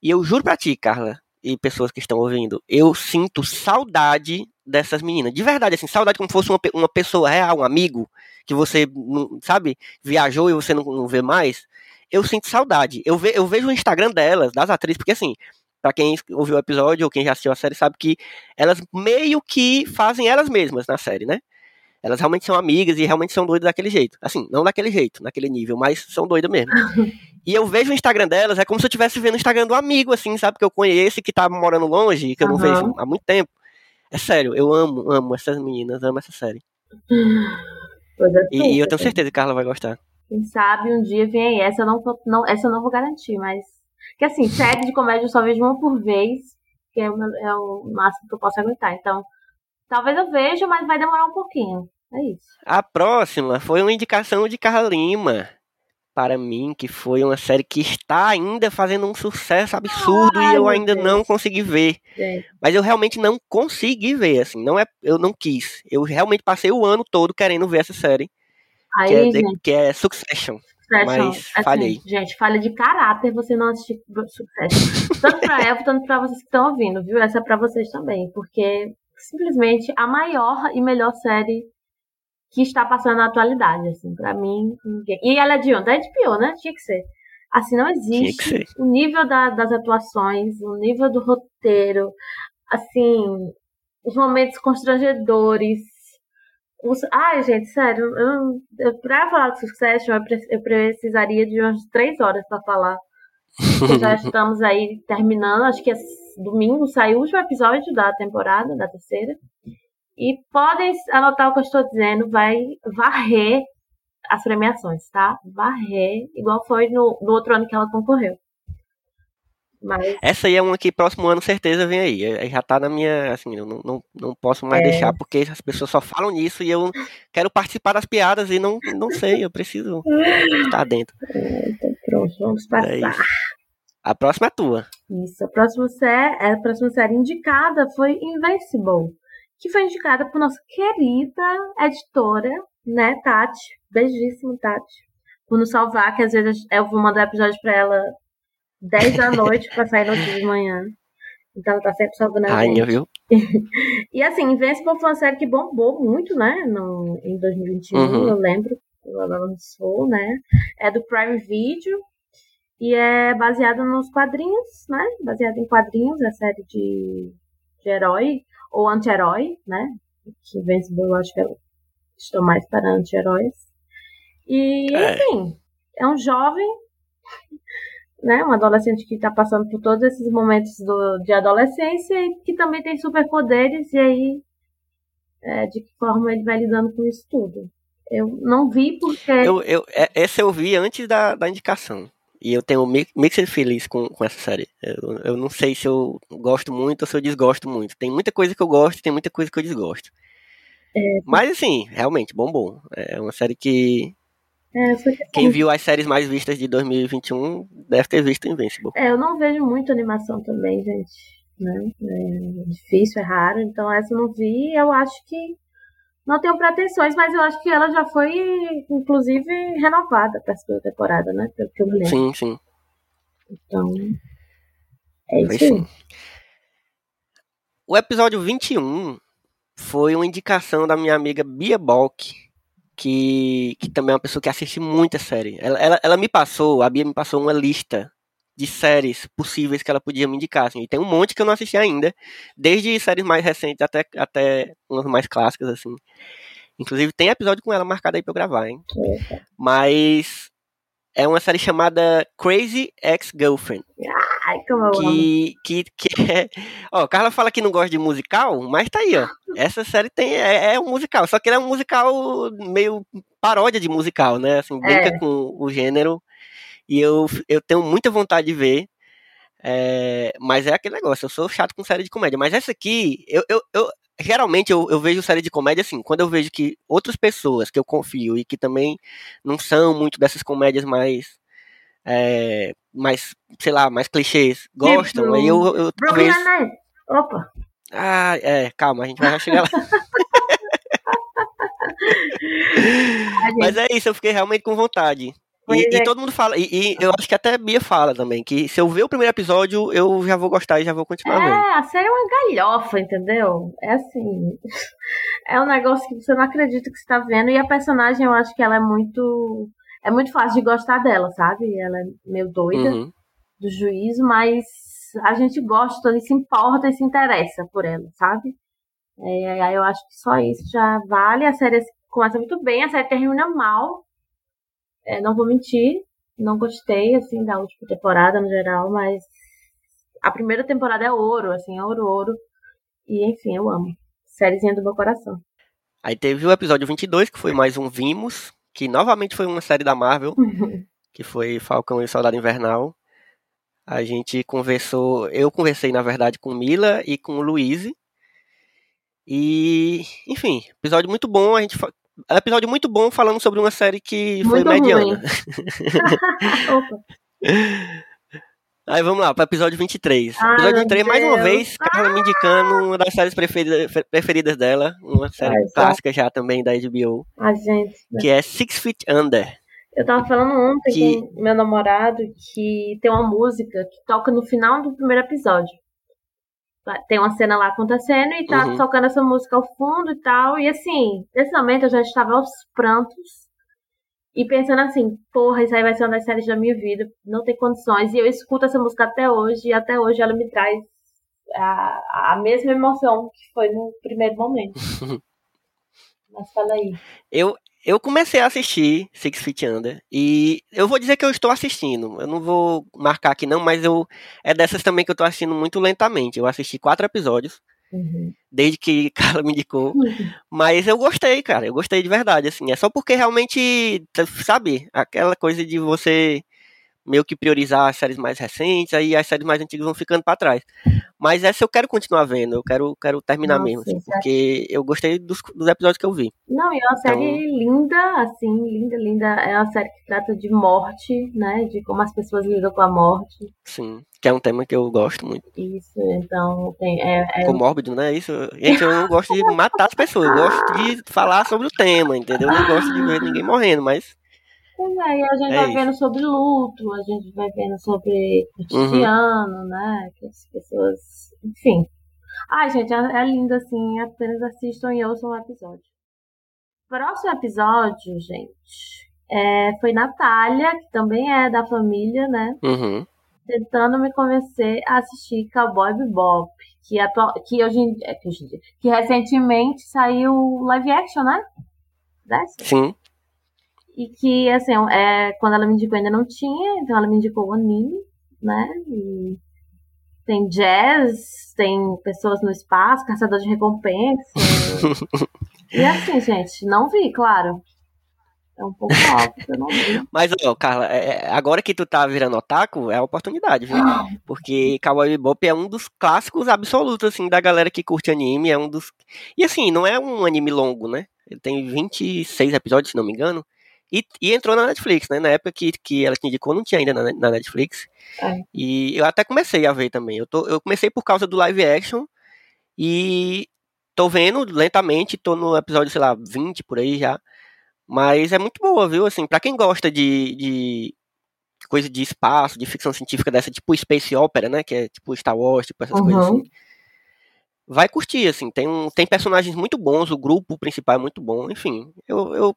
S2: E eu juro pra ti, Carla, e pessoas que estão ouvindo, eu sinto saudade dessas meninas. De verdade, assim, saudade como fosse uma, uma pessoa real, um amigo, que você, não, sabe, viajou e você não, não vê mais. Eu sinto saudade. Eu, ve, eu vejo o Instagram delas, das atrizes, porque assim, para quem ouviu o episódio ou quem já assistiu a série sabe que elas meio que fazem elas mesmas na série, né? Elas realmente são amigas e realmente são doidas daquele jeito. Assim, não daquele jeito, naquele nível, mas são doidas mesmo. e eu vejo o Instagram delas, é como se eu estivesse vendo o Instagram do amigo, assim, sabe? Que eu conheço e que tá morando longe, que eu não vejo há muito tempo. É sério, eu amo, amo essas meninas, amo essa série. e, e, eu tenho certeza que a Carla vai gostar.
S3: Quem sabe um dia vem aí. Essa eu não, não, essa eu não vou garantir, mas. Que assim, série de comédia eu só vejo uma por vez, que é o, é o máximo que eu posso aguentar. Então, talvez eu veja, mas vai demorar um pouquinho. É isso.
S2: A próxima foi uma indicação de Carla Lima para mim, que foi uma série que está ainda fazendo um sucesso absurdo Ai, e eu ainda Deus. não consegui ver. Mas eu realmente não consegui ver, assim, não é, eu não quis. Eu realmente passei o ano todo querendo ver essa série. Aí, que, é, gente, que é Succession. Succession. Mas assim, falhei.
S3: Gente, falha de caráter você não assistir Succession. tanto pra Elvo, tanto pra vocês que estão ouvindo, viu? Essa é pra vocês também, porque simplesmente a maior e melhor série que está passando na atualidade, assim, para mim, ninguém. E ela é de onde? É de pior, né? Tinha que ser. Assim, não existe o nível da, das atuações, o nível do roteiro, assim, os momentos constrangedores. Os... Ai, gente, sério, eu, eu, pra falar de Succession, eu, eu precisaria de umas três horas para falar. Já estamos aí terminando, acho que é domingo saiu o último episódio da temporada, da terceira. E podem anotar o que eu estou dizendo, vai varrer as premiações, tá? Varrer, igual foi no, no outro ano que ela concorreu. Mas...
S2: Essa aí é uma que próximo ano certeza vem aí. Já tá na minha. Assim, eu não, não, não posso mais é... deixar, porque as pessoas só falam nisso e eu quero participar das piadas e não, não sei, eu preciso estar dentro.
S3: É, então pronto, vamos passar. É
S2: a próxima é tua.
S3: Isso, a próxima série, a próxima série indicada foi Invincible que foi indicada por nossa querida editora, né, Tati. Beijíssimo, Tati. Por nos salvar, que às vezes eu vou mandar episódio pra ela 10 da noite pra sair no dia de manhã. Então ela tá sempre salvando a
S2: Rainha, viu?
S3: e assim, Invincible foi uma série que bombou muito, né? No, em 2021, uhum. eu lembro. Ela lançou, né? É do Prime Video. E é baseada nos quadrinhos, né? Baseada em quadrinhos, é série de, de herói ou anti-herói, né? Que Invincible eu acho que eu estou mais para anti-heróis. E, é. enfim, é um jovem, né? Um adolescente que está passando por todos esses momentos do, de adolescência e que também tem superpoderes, e aí é, de que forma ele vai lidando com isso tudo. Eu não vi porque.
S2: Eu, eu, é, essa eu vi antes da, da indicação. E eu tenho mixed feliz com, com essa série. Eu, eu não sei se eu gosto muito ou se eu desgosto muito. Tem muita coisa que eu gosto e tem muita coisa que eu desgosto. É, Mas assim, realmente, bom bom. É uma série que. É, Quem viu as séries mais vistas de 2021 deve ter visto Invincible.
S3: É, eu não vejo muito animação também, gente. Né? É difícil, é raro. Então essa eu não vi. Eu acho que não tenho pretensões, mas eu acho que ela já foi, inclusive, renovada para a segunda temporada, né? Pelo que eu me lembro.
S2: Sim, sim.
S3: Então, é isso aí.
S2: O episódio 21 foi uma indicação da minha amiga Bia Balk, que, que também é uma pessoa que assiste muita série. Ela, ela, ela me passou, a Bia me passou uma lista de séries possíveis que ela podia me indicar. Assim. E tem um monte que eu não assisti ainda, desde séries mais recentes até, até umas mais clássicas, assim. Inclusive tem episódio com ela marcado aí pra eu gravar, hein? Mas é uma série chamada Crazy Ex-Girlfriend.
S3: Ai, como
S2: que, que, que é... Ó, Carla fala que não gosta de musical, mas tá aí, ó. Essa série tem, é, é um musical, só que ele é um musical meio paródia de musical, né? Assim, brinca é. com o gênero e eu, eu tenho muita vontade de ver. É, mas é aquele negócio, eu sou chato com série de comédia. Mas essa aqui, eu, eu, eu geralmente eu, eu, vejo série de comédia assim, quando eu vejo que outras pessoas que eu confio e que também não são muito dessas comédias mais é, mais, sei lá, mais clichês gostam,
S3: Tipo,
S2: aí eu, eu
S3: Brooklyn
S2: talvez.
S3: Nine-Nine. Opa.
S2: Ah, é, calma, a gente vai já chegar lá.
S3: A
S2: Mas é isso, eu fiquei realmente com vontade. E, e
S3: é.
S2: todo mundo fala, e, e eu acho que até Bia fala também, que se eu ver o primeiro episódio, eu já vou gostar e já vou continuar vendo.
S3: É, a série é uma galhofa, entendeu? É assim. É um negócio que você não acredita que você tá vendo. E a personagem, eu acho que ela é muito. É muito fácil de gostar dela, sabe? Ela é meio doida
S2: Uhum.
S3: do juízo, mas a gente gosta e se importa e se interessa por ela, sabe? É, aí eu acho que só isso já vale. A série começa muito bem, a série termina mal. É, não vou mentir, não gostei, assim, da última temporada no geral, mas a primeira temporada é ouro, assim, é ouro, ouro. E, enfim, eu amo. Sériezinha do meu coração.
S2: Aí teve o episódio 22, que foi mais um Vimos, que novamente foi uma série da Marvel, que foi Falcão e Soldado Invernal. A gente conversou, eu conversei na verdade com Mila e com o Luiz. E, enfim, episódio muito bom, a gente um episódio muito bom falando sobre uma série que foi
S3: Muito
S2: mediana.
S3: ruim. Opa.
S2: Aí vamos lá, para o episódio 23.
S3: Ai,
S2: episódio
S3: meu
S2: 23, mais uma vez, Carla me indicando uma das séries preferida- preferidas dela, uma série
S3: Ai,
S2: clássica já também da HBO,
S3: gente.
S2: que é Six Feet Under.
S3: Eu tava falando ontem
S2: Que-
S3: com meu namorado que tem uma música que toca no final do primeiro episódio. Tem uma cena lá acontecendo e tá
S2: Uhum.
S3: tocando essa música ao fundo e tal. E assim, nesse momento eu já estava aos prantos e pensando assim, porra, isso aí vai ser uma das séries da minha vida, não tem condições. E eu escuto essa música até hoje e até hoje ela me traz a, a mesma emoção que foi no primeiro momento. Mas fala aí.
S2: Eu, eu comecei a assistir Six Feet Under e eu vou dizer que eu estou assistindo. Eu não vou marcar aqui não, mas eu é dessas também que eu estou assistindo muito lentamente. Eu assisti quatro episódios
S3: Uhum.
S2: desde que Carla me indicou, mas eu gostei, cara. Eu gostei de verdade, assim. É só porque realmente, sabe, aquela coisa de você meio que priorizar as séries mais recentes, aí as séries mais antigas vão ficando para trás. Mas essa eu quero continuar vendo, eu quero, quero terminar
S3: Nossa,
S2: mesmo, assim, porque eu gostei dos, dos episódios que eu vi.
S3: Não, e é uma série
S2: Então-
S3: linda, assim, linda, linda. É uma série que trata de morte, né? De como as pessoas lidam com a morte.
S2: Sim, que é um tema que eu gosto muito.
S3: Isso, então tem. É, é-
S2: Ficou mórbido, né? Isso. Gente, eu não gosto de matar as pessoas, eu gosto de falar sobre o tema, entendeu? Eu não gosto de ver ninguém morrendo, mas.
S3: Pois é, e a gente
S2: É
S3: vai
S2: isso.
S3: vendo sobre luto, a gente vai vendo sobre
S2: Uhum.
S3: cotidiano, né? Que as pessoas. Enfim. Ai, gente, é, é lindo assim. Apenas assistam e ouçam o episódio. Próximo episódio, gente, é, foi Natália, que também é da família, né?
S2: Uhum.
S3: tentando me convencer a assistir Cowboy Bebop, que, atual, que hoje em é, que, hoje em dia- que recentemente saiu live action, né? Dessa.
S2: Sim.
S3: E que, assim, é, quando ela me indicou ainda não tinha, então ela me indicou o anime, né? E tem jazz, tem pessoas no espaço, caçador de recompensa. e assim, gente, não vi, claro. É um pouco óbvio que eu não vi.
S2: Mas, ó, Carla, é- é- agora que tu tá virando otaku, é a oportunidade, viu? Porque Cowboy Bebop é um dos clássicos absolutos, assim, da galera que curte anime, é um dos... E, assim, não é um anime longo, né? Ele tem 26 episódios, se não me engano, e, e entrou na Netflix, né? Na época que, que ela te indicou, não tinha ainda na, na Netflix.
S3: É.
S2: E eu até comecei a ver também. Eu, tô, eu comecei por causa do live action, e tô vendo lentamente, tô no episódio, sei lá, 20 por aí já. Mas é muito boa, viu? Assim, pra quem gosta de, de coisa de espaço, de ficção científica dessa, tipo Space Opera, né? Que é tipo Star Wars, tipo essas coisas
S3: Uhum.
S2: assim. Vai curtir, assim. Tem, um, tem personagens muito bons, o grupo principal é muito bom. Enfim, eu, eu,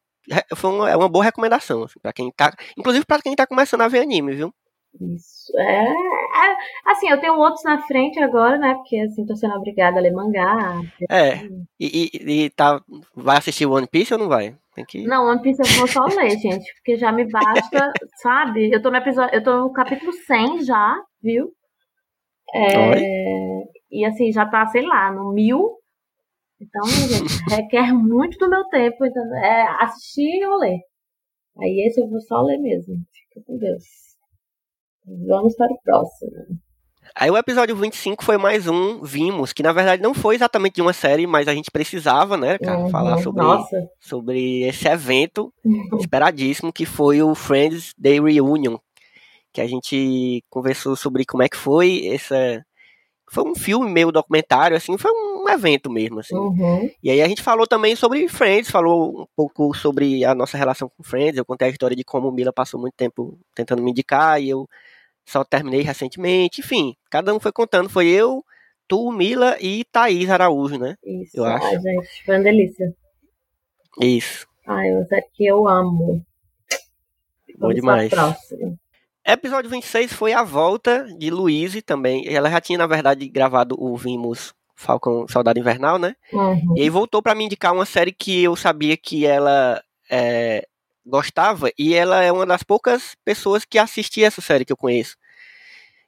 S2: foi uma, é uma boa recomendação, assim, pra quem tá. Inclusive pra quem tá começando a ver anime, viu?
S3: Isso. É, é, assim, eu tenho outros na frente agora, né? Porque, assim, tô sendo obrigada a ler mangá.
S2: É. E, e, e tá. Vai assistir One Piece ou não vai? Tem que.
S3: Não, One Piece eu vou só ler, gente, porque já me basta, sabe? Eu tô no episódio, eu tô no capítulo 100 já, viu? É, e assim, já tá, sei lá, no mil. Então, gente, requer muito do meu tempo, então, é assistir ou ler. Aí esse eu vou só ler mesmo. Fica com Deus. Vamos para o próximo.
S2: Aí o episódio 25 foi mais um Vimos, que na verdade não foi exatamente de uma série, mas a gente precisava, né, cara,
S3: Uhum.
S2: falar sobre,
S3: Nossa.
S2: sobre esse evento esperadíssimo que foi o Friends Day Reunion, que a gente conversou sobre como é que foi essa foi um filme meio documentário, assim, foi um evento mesmo, assim.
S3: Uhum.
S2: E aí a gente falou também sobre Friends, falou um pouco sobre a nossa relação com Friends. Eu contei a história de como Mila passou muito tempo tentando me indicar e eu só terminei recentemente. Enfim, cada um foi contando. Foi eu, tu, Mila e Thaís Araújo, né?
S3: Isso.
S2: Eu acho.
S3: Ai, gente, foi uma delícia.
S2: Isso.
S3: Ai, uma série que eu amo.
S2: Bom
S3: Vamos
S2: demais. Episódio 26 foi a volta de Louise também. Ela já tinha, na verdade, gravado o Vimos Falcão Soldado Invernal, né?
S3: Uhum.
S2: E aí voltou pra me indicar uma série que eu sabia que ela é, gostava e ela é uma das poucas pessoas que assistia essa série que eu conheço.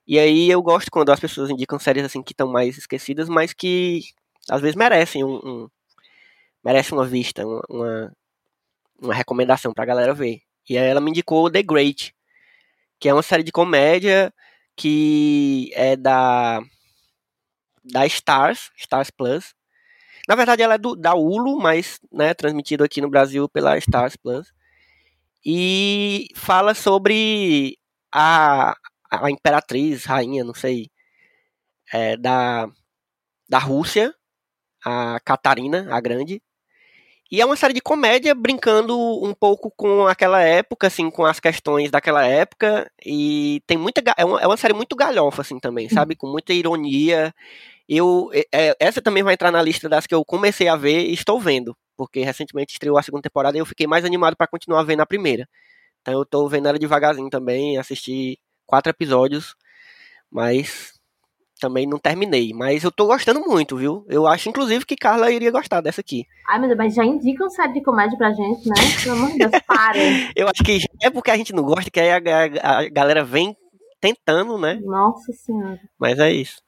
S2: E aí eu gosto quando as pessoas indicam séries assim que estão mais esquecidas, mas que às vezes merecem um, um merecem uma vista, uma, uma, uma recomendação pra galera ver. E aí ela me indicou The Great, que é uma série de comédia que é da da Stars, Stars Plus. Na verdade, ela é do, da Hulu, mas né, transmitido aqui no Brasil pela Stars Plus. E fala sobre a, a imperatriz, rainha, não sei, é, da, da Rússia, a Catarina, a Grande. E é uma série de comédia brincando um pouco com aquela época, assim, com as questões daquela época. E tem muita. É uma, é uma série muito galhofa, assim, também, sabe? Com muita ironia. Eu, é- é- essa também vai entrar na lista das que eu comecei a ver e estou vendo. Porque recentemente estreou a segunda temporada e eu fiquei mais animado para continuar vendo a primeira. Então eu tô vendo ela devagarzinho também, assisti quatro episódios, mas também não terminei. Mas eu tô gostando muito, viu? Eu acho, inclusive, que Carla iria gostar dessa aqui.
S3: Ai, meu Deus, mas já indicam série de comédia pra gente, né? Pelo amor de Deus, parem.
S2: Eu acho que é porque a gente não gosta, que aí a, a- a galera vem tentando, né?
S3: Nossa Senhora.
S2: Mas é isso.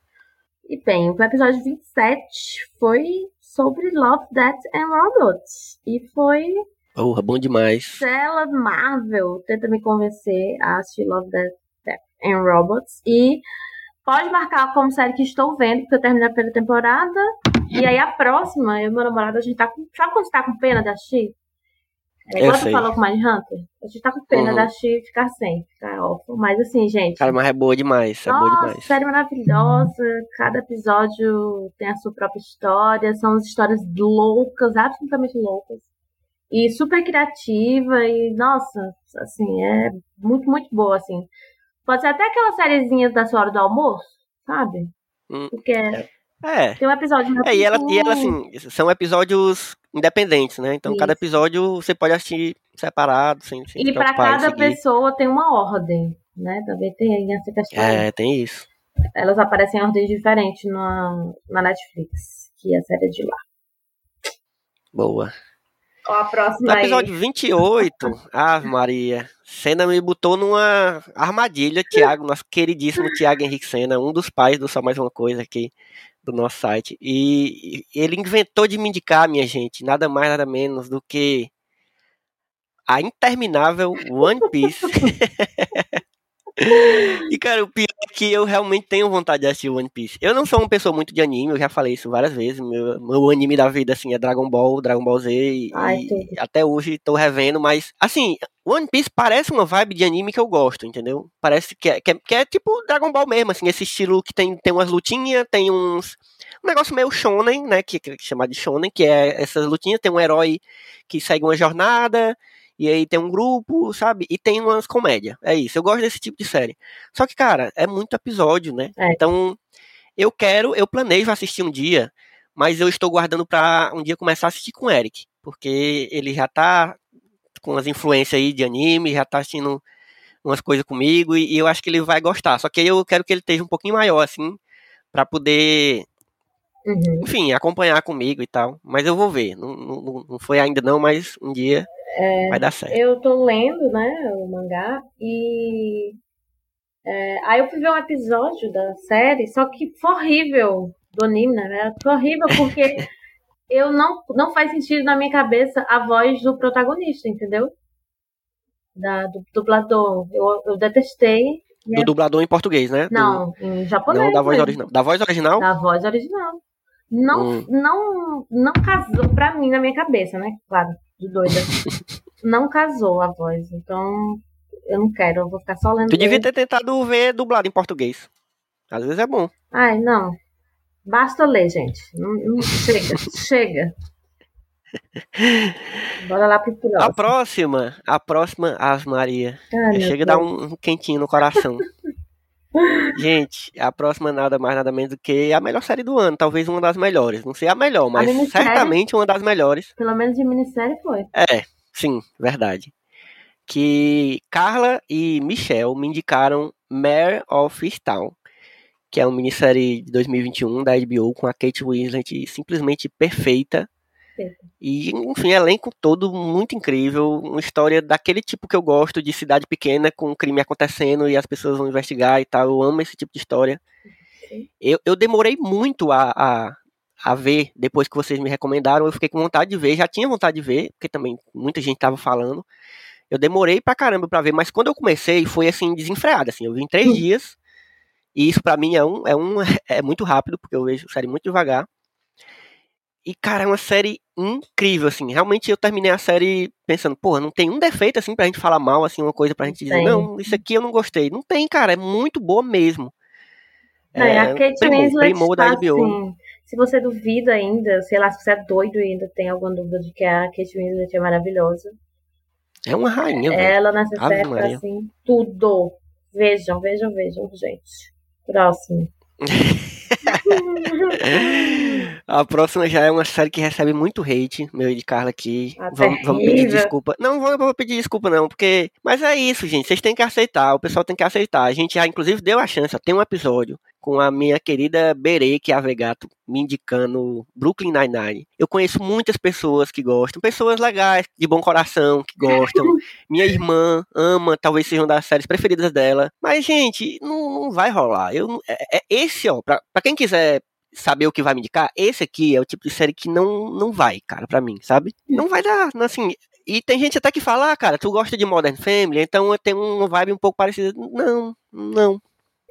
S3: E bem, o episódio 27 foi sobre Love, Death and Robots. E foi
S2: Porra, bom demais.
S3: Stella Marvel tenta me convencer a assistir Love, Death, Death and Robots. E pode marcar como série que estou vendo, porque eu terminei a primeira temporada. E aí a próxima, eu e meu namorado, a gente tá com. Sabe quando você tá com pena de assistir? É igual tu falou com Mind Hunter. A gente tá com pena
S2: Uhum.
S3: assistir e ficar sem, ficar órfão. Mas assim, gente.
S2: Cara, mas é boa demais. É boa
S3: Nossa,
S2: demais.
S3: série maravilhosa. Cada episódio tem a sua própria história. São as histórias loucas, absolutamente loucas. E super criativa. E, nossa, assim, é muito, muito boa, assim. Pode ser até aquela sériezinha da sua hora do almoço, sabe?
S2: Hum.
S3: Porque
S2: É.
S3: tem um episódio...
S2: É, e ela, e ela, assim, são episódios independentes, né? Então, cada
S3: Isso.
S2: episódio você pode assistir separado, sem, se
S3: E
S2: em
S3: cada pessoa tem uma ordem, né? Também tem essa questão.
S2: É, tem isso.
S3: Elas aparecem em ordens diferentes na, na Netflix, que é a série de lá.
S2: Boa.
S3: Ó, a próxima
S2: No
S3: aí.
S2: episódio 28, Ave Maria, Senna me botou numa armadilha, Thiago, nosso queridíssimo Thiago Henrique Senna, um dos pais do Só Mais Uma Coisa aqui do nosso site. E ele inventou de me indicar, minha gente, nada mais, nada menos do que a interminável One Piece. e, cara, o pior que eu realmente tenho vontade de assistir One Piece. Eu não sou uma pessoa muito de anime, eu já falei isso várias vezes. Meu, meu anime da vida, assim, é Dragon Ball, Dragon Ball Z. E,
S3: Ai,
S2: e até hoje tô revendo, mas, assim, One Piece parece uma vibe de anime que eu gosto, entendeu? Parece que é, que é, que é tipo Dragon Ball mesmo, assim, esse estilo que tem, tem umas lutinhas, tem uns. Um negócio meio shonen, né? Que, que é chamado de shonen, que é essas lutinhas, tem um herói que segue uma jornada, e aí tem um grupo, sabe? E tem umas comédias. É isso. Eu gosto desse tipo de série. Só que, cara, é muito episódio, né?
S3: É.
S2: Então, eu quero, eu planejo assistir um dia, mas eu estou guardando pra um dia começar a assistir com o Eric. Porque ele já tá com as influências aí de anime, já tá assistindo umas coisas comigo, e, e eu acho que ele vai gostar. Só que eu quero que ele esteja um pouquinho maior, assim, pra poder,
S3: Uhum.
S2: enfim, acompanhar comigo e tal. Mas eu vou ver. Não, não, não foi ainda não, mas um dia
S3: É,
S2: vai dar certo.
S3: eu tô lendo, né, o mangá, e é, aí eu fui ver um episódio da série, só que foi horrível do anime, né? Foi horrível porque eu não, não faz sentido na minha cabeça a voz do protagonista, entendeu? Da, do dublador. Eu, eu detestei.
S2: Do dublador em português, né? Do-
S3: Não, em japonês.
S2: não da voz
S3: mesmo.
S2: original. Da voz original?
S3: Da voz original. Não,
S2: Hum.
S3: não, não casou pra mim na minha cabeça, né? Claro, de doida. não casou a voz. Então, eu não quero, eu vou ficar só lendo.
S2: Tu devia ter tentado ver dublado em português. Às vezes é bom.
S3: Ai, não. Basta ler, gente. Não, não- chega, chega. Bora lá pro
S2: A
S3: próximo.
S2: próxima, a próxima, As Maria.
S3: Ai, meu
S2: Chega a dar um, um quentinho no coração. Gente, a próxima nada mais nada menos do que a melhor série do ano, talvez uma das melhores. Não sei a melhor, mas
S3: minissérie?
S2: certamente uma das melhores.
S3: Pelo menos de minissérie foi.
S2: É, sim, verdade. Que Carla e Michelle me indicaram Mare of Easttown, que é uma minissérie de 2021 da HBO com a Kate Winslet simplesmente perfeita.
S3: Perfeita.
S2: E, enfim, elenco todo muito incrível. Uma história daquele tipo que eu gosto, de cidade pequena, com um crime acontecendo e as pessoas vão investigar e tal. Eu amo esse tipo de história. Eu, eu demorei muito a, a, a ver, depois que vocês me recomendaram. Eu fiquei com vontade de ver, já tinha vontade de ver, porque também muita gente tava falando. Eu demorei pra caramba pra ver, mas quando eu comecei, foi assim, desenfreado. Assim, eu vi em três
S3: Hum.
S2: dias. E isso pra mim é um, é um é muito rápido, porque eu vejo série muito devagar. E, cara, é uma série incrível, assim. Realmente eu terminei a série pensando, porra, não tem um defeito, assim, pra gente falar mal, assim, uma coisa pra gente dizer,
S3: Tem.
S2: não, isso aqui eu não gostei. Não tem, cara, é muito boa mesmo.
S3: Não, e a Kate
S2: primor,
S3: Winslet
S2: primor da
S3: tá
S2: HBO.
S3: assim, se você duvida ainda, sei lá, se você é doido e ainda tem alguma dúvida de que a Kate Winslet é maravilhosa.
S2: É uma rainha, velho.
S3: Ela nessa
S2: Ave
S3: assim, tudo. Vejam, vejam, vejam, gente. Próximo.
S2: A próxima já é uma série que recebe muito hate, meu e de Carla aqui.
S3: Ah,
S2: vamos, vamos pedir desculpa. Não, vou, vou pedir desculpa não, porque... Mas é isso, gente, vocês têm que aceitar, o pessoal tem que aceitar. A gente já, inclusive, deu a chance, ó, tem um episódio com a minha querida que é a Vegato, me indicando Brooklyn Nine-Nine. Eu conheço muitas pessoas que gostam, pessoas legais, de bom coração, que gostam. minha irmã ama, talvez seja uma das séries preferidas dela. Mas, gente, não, não vai rolar. Eu, é, é esse, ó, pra, pra quem quiser saber o que vai me indicar, esse aqui é o tipo de série que não, não vai, cara, pra mim, sabe? Não vai dar, assim. E tem gente até que fala, ah, cara, tu gosta de Modern Family, então tem uma vibe um pouco parecida. Não, não.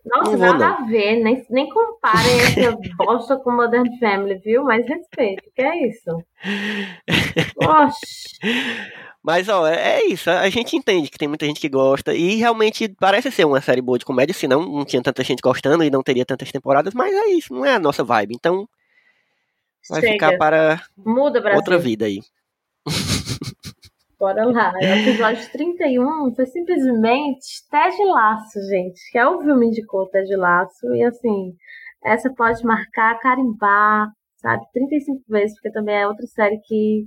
S3: Nossa,
S2: Não
S3: nada a ver. Nem, nem comparem essa bosta com Modern Family, viu? Mas respeito. Que é isso? Oxi.
S2: Mas, ó, é, é isso. A gente entende que tem muita gente que gosta. E realmente parece ser uma série boa de comédia, senão não tinha tanta gente gostando e não teria tantas temporadas. Mas é isso, não é a nossa vibe. Então vai
S3: Chega.
S2: ficar para
S3: Muda,
S2: outra vida aí.
S3: Bora lá. O episódio 31 foi simplesmente Ted Laço, gente. Que é o filme indicou Ted Laço. E assim, essa pode marcar, carimbar, sabe? 35 vezes, porque também é outra série que.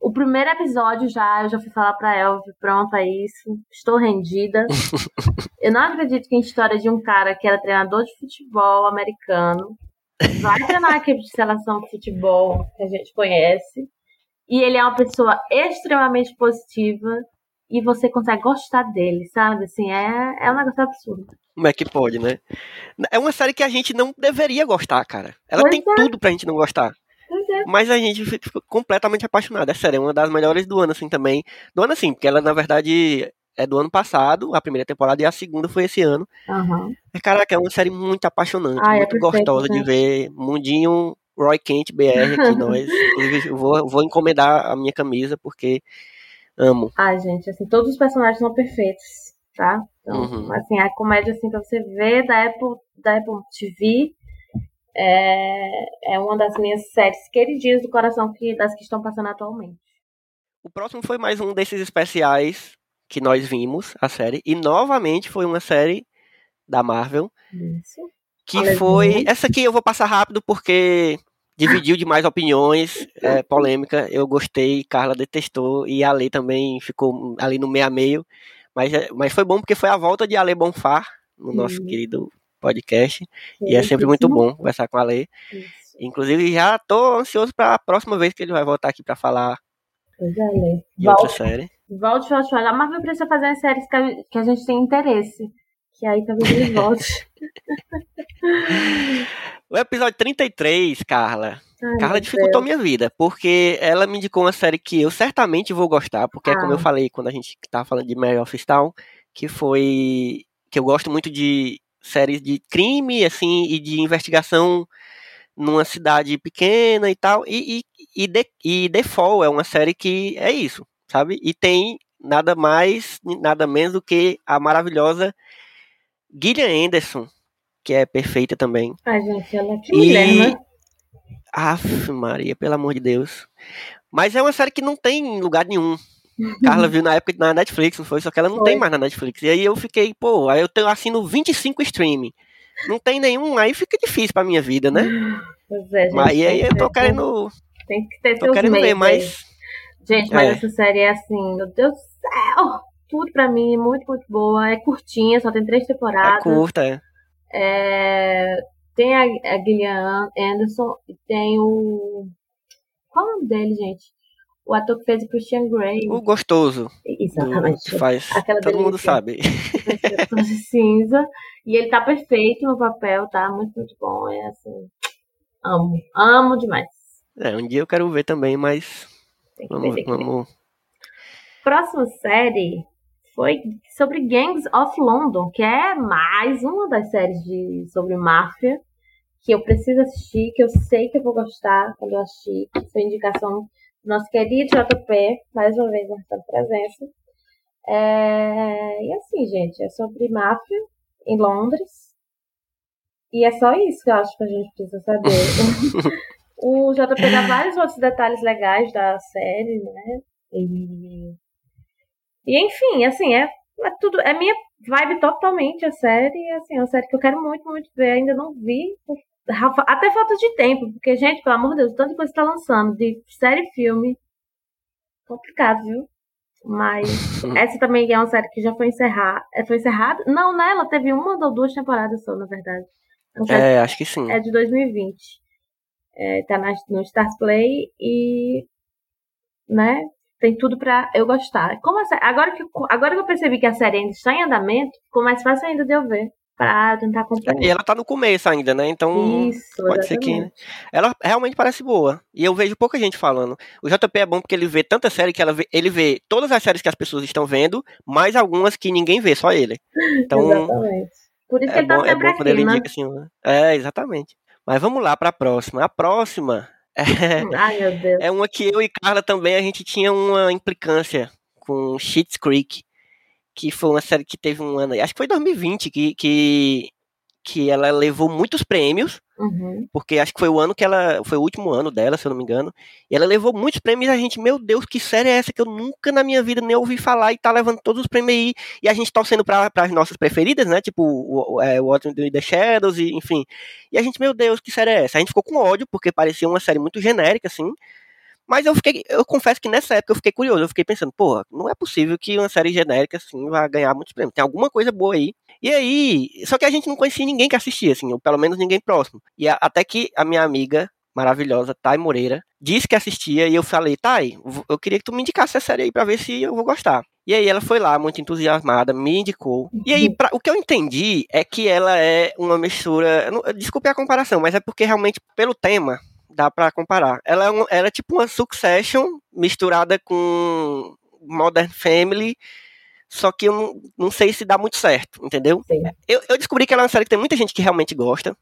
S3: O primeiro episódio já, eu já fui falar pra Elvio, pronto, é isso. Estou rendida. eu não acredito que a história de um cara que era treinador de futebol americano vai treinar a equipe de seleção de futebol que a gente conhece. E ele é uma pessoa extremamente positiva e você consegue gostar dele, sabe? Assim, é, é um negócio absurdo.
S2: Como é que pode, né? É uma série que a gente não deveria gostar, cara. Ela
S3: Pois
S2: tem
S3: é.
S2: tudo pra gente não gostar.
S3: É.
S2: Mas a gente fica fica completamente apaixonado. É sério, é uma das melhores do ano, assim, também. Do ano, assim, porque ela, na verdade, é do ano passado, a primeira temporada, e a segunda foi esse ano. Mas, caraca, é uma série muito apaixonante,
S3: Ah, é
S2: muito
S3: perfeito,
S2: gostosa de
S3: gente.
S2: ver. Mundinho Roy Kent BR aqui, nós. Inclusive, vou, vou encomendar a minha camisa, porque amo.
S3: Ai, gente, assim, todos os personagens são perfeitos, tá? Então,
S2: Uhum.
S3: assim, a comédia, assim, pra você ver da Apple, da Apple TV, é, é uma das minhas séries queridinhas do coração que, das que estão passando atualmente.
S2: O próximo foi mais um desses especiais que nós vimos, a série. E novamente foi uma série da Marvel.
S3: Isso.
S2: Que
S3: Aleluia.
S2: foi. Essa aqui eu vou passar rápido porque dividiu demais opiniões, é, polêmica. Eu gostei, Carla detestou e a Ale também ficou ali no meio a meio. Mas, é- mas foi bom porque foi a volta de Ale Bonfar no nosso
S3: Uhum.
S2: querido podcast. E é sempre muito bom conversar com a Ale.
S3: Isso.
S2: Inclusive, já tô ansioso para a próxima vez que ele vai voltar aqui para falar
S3: Pois é,
S2: de outra
S3: Volte,
S2: série.
S3: volte, volte, volte. A Marvel precisa fazer as séries que a, que a gente tem interesse. Que aí talvez ele volte.
S2: O episódio 33, Carla.
S3: Ai,
S2: Carla dificultou
S3: Deus.
S2: minha vida, porque ela me indicou uma série que eu certamente vou gostar, porque é como
S3: Ah.
S2: eu falei quando a gente tava falando de Mary of Town, que foi que eu gosto muito de séries de crime, assim, e de investigação numa cidade pequena e tal, e, e, e, The, e The Fall é uma série que é isso, sabe? E tem nada mais, nada menos do que a maravilhosa Gillian Anderson, que é perfeita também.
S3: Ai, gente, ela é que mulher,
S2: E.
S3: né?
S2: Aff, Maria, pelo amor de Deus. Mas é uma série que não tem em lugar nenhum. Carla viu na época na Netflix, não foi? Só que ela não
S3: Foi.
S2: tem mais na Netflix. E aí eu fiquei, pô, aí eu tenho assino 25 streaming. Não tem nenhum, aí fica difícil pra minha vida, né?
S3: Pois é, gente.
S2: Mas aí eu tô querendo,
S3: Tem que ter
S2: tô
S3: seus
S2: querendo ver, mas
S3: Gente, mas
S2: É.
S3: essa série é assim, meu Deus do céu! Tudo pra mim, muito, muito boa. É curtinha, só tem três
S2: é
S3: temporadas.
S2: curta. é.
S3: É, Tem a, a Gillian Anderson e tem o. Qual é o nome dele, gente? O ator que fez o Christian Grey.
S2: O gostoso do,
S3: Exatamente.
S2: que faz.
S3: Aquela
S2: Todo mundo
S3: delícia.
S2: sabe.
S3: Tom de cinza. E ele tá perfeito no papel, tá? Muito, muito bom. É assim. Amo. Amo demais.
S2: É, um dia eu quero ver também, mas
S3: Tem que ver,
S2: vamos,
S3: ver.
S2: vamos.
S3: Próxima série foi sobre Gangs of London, que é mais uma das séries de, sobre máfia que eu preciso assistir, que eu sei que eu vou gostar quando eu assistir. Foi indicação do nosso querido JP, mais uma vez marcando presença. É, E assim, gente, é sobre máfia em Londres. E é só isso que eu acho que a gente precisa saber. o JP dá vários outros detalhes legais da série, né? E, e enfim, assim, é, é tudo. É minha vibe totalmente a série. Assim, é uma série que eu quero muito, muito ver. Ainda não vi. Até falta de tempo, porque, gente, pelo amor de Deus, tanta coisa que tá lançando de série e filme. Complicado, viu? Mas essa também é uma série que já foi encerrada. Foi encerrada? Não, né? Ela teve uma ou duas temporadas só, na verdade. É
S2: É, acho que sim.
S3: é de 2020. É, tá na, no Stars Play e. né? Tem tudo pra eu gostar. Como a agora, que, agora que eu percebi que a série ainda está em andamento, ficou mais fácil ainda de eu ver. Pra tentar acompanhar.
S2: E ela tá no começo ainda, né? Então
S3: Isso,
S2: pode ser que.
S3: exatamente.
S2: Ela realmente parece boa. E eu vejo pouca gente falando. O JP é bom porque ele vê tanta série que ela vê- ele vê todas as séries que as pessoas estão vendo, mais algumas que ninguém vê, só ele. Então
S3: Exatamente. Por isso que
S2: é
S3: ele tá
S2: bom, é
S3: sempre
S2: bom quando
S3: aqui,
S2: ele
S3: né?
S2: indica assim. né? É, exatamente. Mas vamos lá pra próxima. A próxima é,
S3: Ai, meu Deus.
S2: é uma que eu e Carla também a gente tinha uma implicância com Schitt's Creek, que foi uma série que teve um ano, acho que foi 2020 que que que ela levou muitos prêmios
S3: Uhum.
S2: porque acho que foi o ano que ela. Foi o último ano dela, se eu não me engano. E ela levou muitos prêmios e a gente, meu Deus, que série é essa que eu nunca na minha vida nem ouvi falar e tá levando todos os prêmios aí. E a gente torcendo pra, pras nossas preferidas, né? Tipo, o, o, é, What in the Shadows, e, enfim. E a gente, meu Deus, que série é essa? A gente ficou com ódio, porque parecia uma série muito genérica, assim. Mas eu fiquei, eu confesso que nessa época eu fiquei curioso, eu fiquei pensando, porra, não é possível que uma série genérica assim vá ganhar muitos prêmios. Tem alguma coisa boa aí. E aí, só que a gente não conhecia ninguém que assistia, assim, ou pelo menos ninguém próximo. E a- até que a minha amiga maravilhosa, Thay Moreira, disse que assistia e eu falei, Thay, eu queria que tu me indicasse essa série aí pra ver se eu vou gostar. E aí ela foi lá, muito entusiasmada, me indicou. E aí, pra- o que eu entendi é que ela é uma mistura. não- Desculpe a comparação, mas é porque realmente, pelo tema, dá pra comparar. Ela é, um, ela é tipo uma Succession misturada com Modern Family, só que eu não, não sei se dá muito certo, entendeu? Eu, eu descobri que ela é uma série que tem muita gente que realmente gosta.